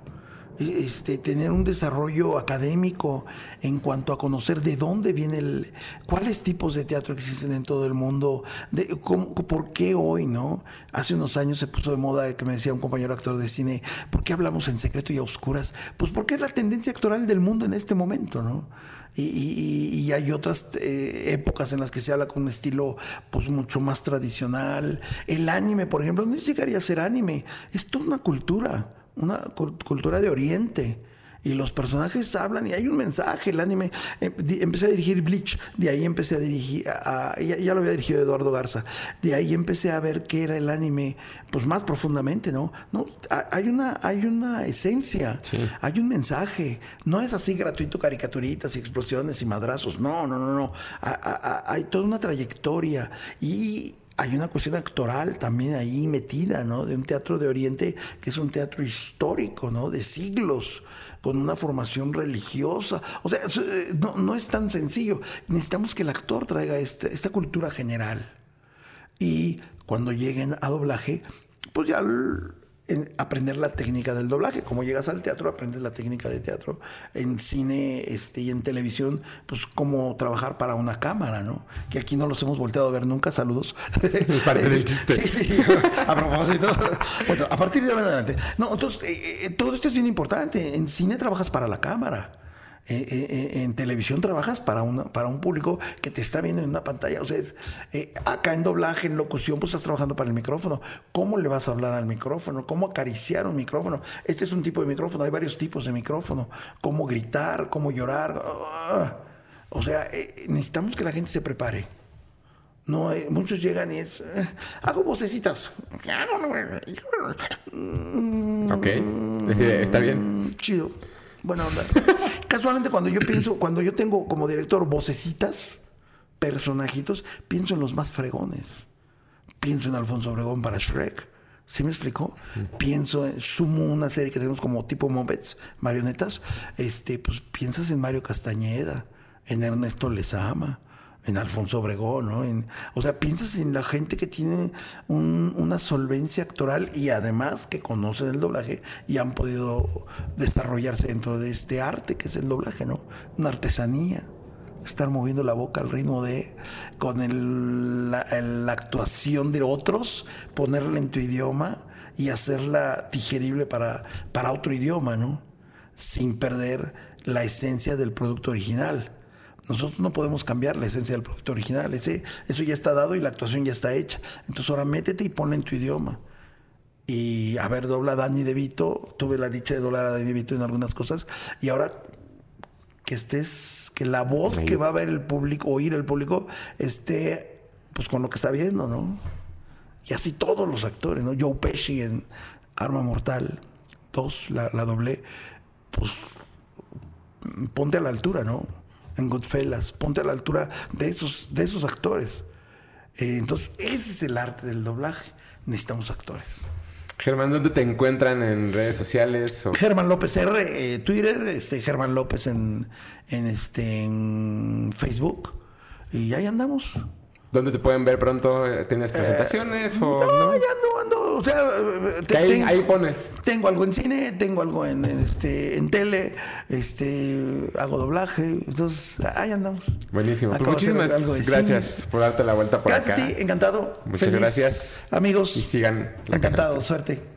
Este, tener un desarrollo académico en cuanto a conocer de dónde viene el, cuáles tipos de teatro existen en todo el mundo, de por qué hoy, ¿no? Hace unos años se puso de moda que me decía un compañero actor de cine, ¿por qué hablamos en secreto y a oscuras? Pues porque es la tendencia actoral del mundo en este momento, ¿no? Y, y- y- y hay otras eh, épocas en las que se habla con un estilo pues mucho más tradicional. El anime, por ejemplo, no llegaría a ser anime, es toda una cultura una cul- cultura de Oriente. Y los personajes hablan y hay un mensaje. El anime. eh, empecé a dirigir Bleach. De ahí empecé a dirigir. a- a- ya, ya lo había dirigido Eduardo Garza. De ahí empecé a ver qué era el anime, pues más profundamente, ¿no? no ha- hay, una, hay una esencia. Hay un mensaje. No es así gratuito, caricaturitas y explosiones y madrazos. No, no, no, no. Ha- ha- ha- hay toda una trayectoria. Y hay una cuestión actoral también ahí metida, ¿no? De un teatro de Oriente que es un teatro histórico, ¿no? De siglos, con una formación religiosa. O sea, eh, no, no es tan sencillo. Necesitamos que el actor traiga este- esta cultura general. Y cuando lleguen a doblaje, pues ya aprender la técnica del doblaje. Como llegas al teatro, aprendes la técnica de teatro. En cine este, y en televisión, pues cómo trabajar para una cámara, ¿no? Que aquí no los hemos volteado a ver nunca. Saludos. Es parte del chiste. Sí, sí, a propósito. Bueno, a partir de ahora en adelante. No, entonces, eh, eh, todo esto es bien importante. En cine trabajas para la cámara. Eh, eh, eh, en televisión trabajas para, una, para un público que te está viendo en una pantalla. O sea, es, eh, acá en doblaje, en locución, pues estás trabajando para el micrófono. ¿Cómo le vas a hablar al micrófono? ¿Cómo acariciar un micrófono? Este es un tipo de micrófono, hay varios tipos de micrófono. ¿Cómo gritar? ¿Cómo llorar? Ah, o sea, eh, necesitamos que la gente se prepare. No, eh, muchos llegan y es, eh, hago vocecitas. Ok. Está bien. Mm, Chido. Buena onda. Casualmente cuando yo pienso, cuando yo tengo como director vocecitas, personajitos, pienso en los más fregones. Pienso en Alfonso Obregón para Shrek. ¿Sí me explicó? Pienso, en- sumo una serie que tenemos como tipo Muppets, marionetas, este, pues piensas en Mario Castañeda, en Ernesto Lezama, en Alfonso Obregón, ¿no? O sea, piensas en la gente que tiene un- una solvencia actoral y además que conocen el doblaje y han podido desarrollarse dentro de este arte que es el doblaje, ¿no? Una artesanía estar moviendo la boca al ritmo de, con el- la, la actuación de otros, ponerla en tu idioma y hacerla digerible para, para otro idioma, ¿no? Sin perder la esencia del producto original. Nosotros no podemos cambiar la esencia del producto original. Ese, eso ya está dado y la actuación ya está hecha. Entonces ahora métete y ponla en tu idioma. Y a ver, dobla a Danny DeVito. Tuve la dicha de doblar a Danny DeVito en algunas cosas. Y ahora que estés, que la voz que va a ver el público, oír el público, esté pues con lo que está viendo, ¿no? Y así todos los actores, ¿no? Joe Pesci en Arma Mortal 2, la, la doblé, pues ponte a la altura, ¿no? En Goodfellas, ponte a la altura de esos, de esos actores. Eh, entonces, ese es el arte del doblaje. Necesitamos actores. Germán, ¿dónde te encuentran en redes sociales? O... Germán López R, eh, Twitter, este, Germán López en, en, este, en Facebook. Y ahí andamos. ¿Dónde te pueden ver pronto? ¿Tienes presentaciones o Eh, No, no? ya no ando. O sea, eh, te- ahí, tengo, ahí pones. tengo algo en cine, tengo algo en, en, este, en tele, este, hago doblaje. Entonces, ahí andamos. Buenísimo. Pues muchísimas gracias cine. por darte la vuelta por Gracias acá. a ti, encantado. Muchas Feliz. gracias. Amigos, Y sigan la encantado, suerte.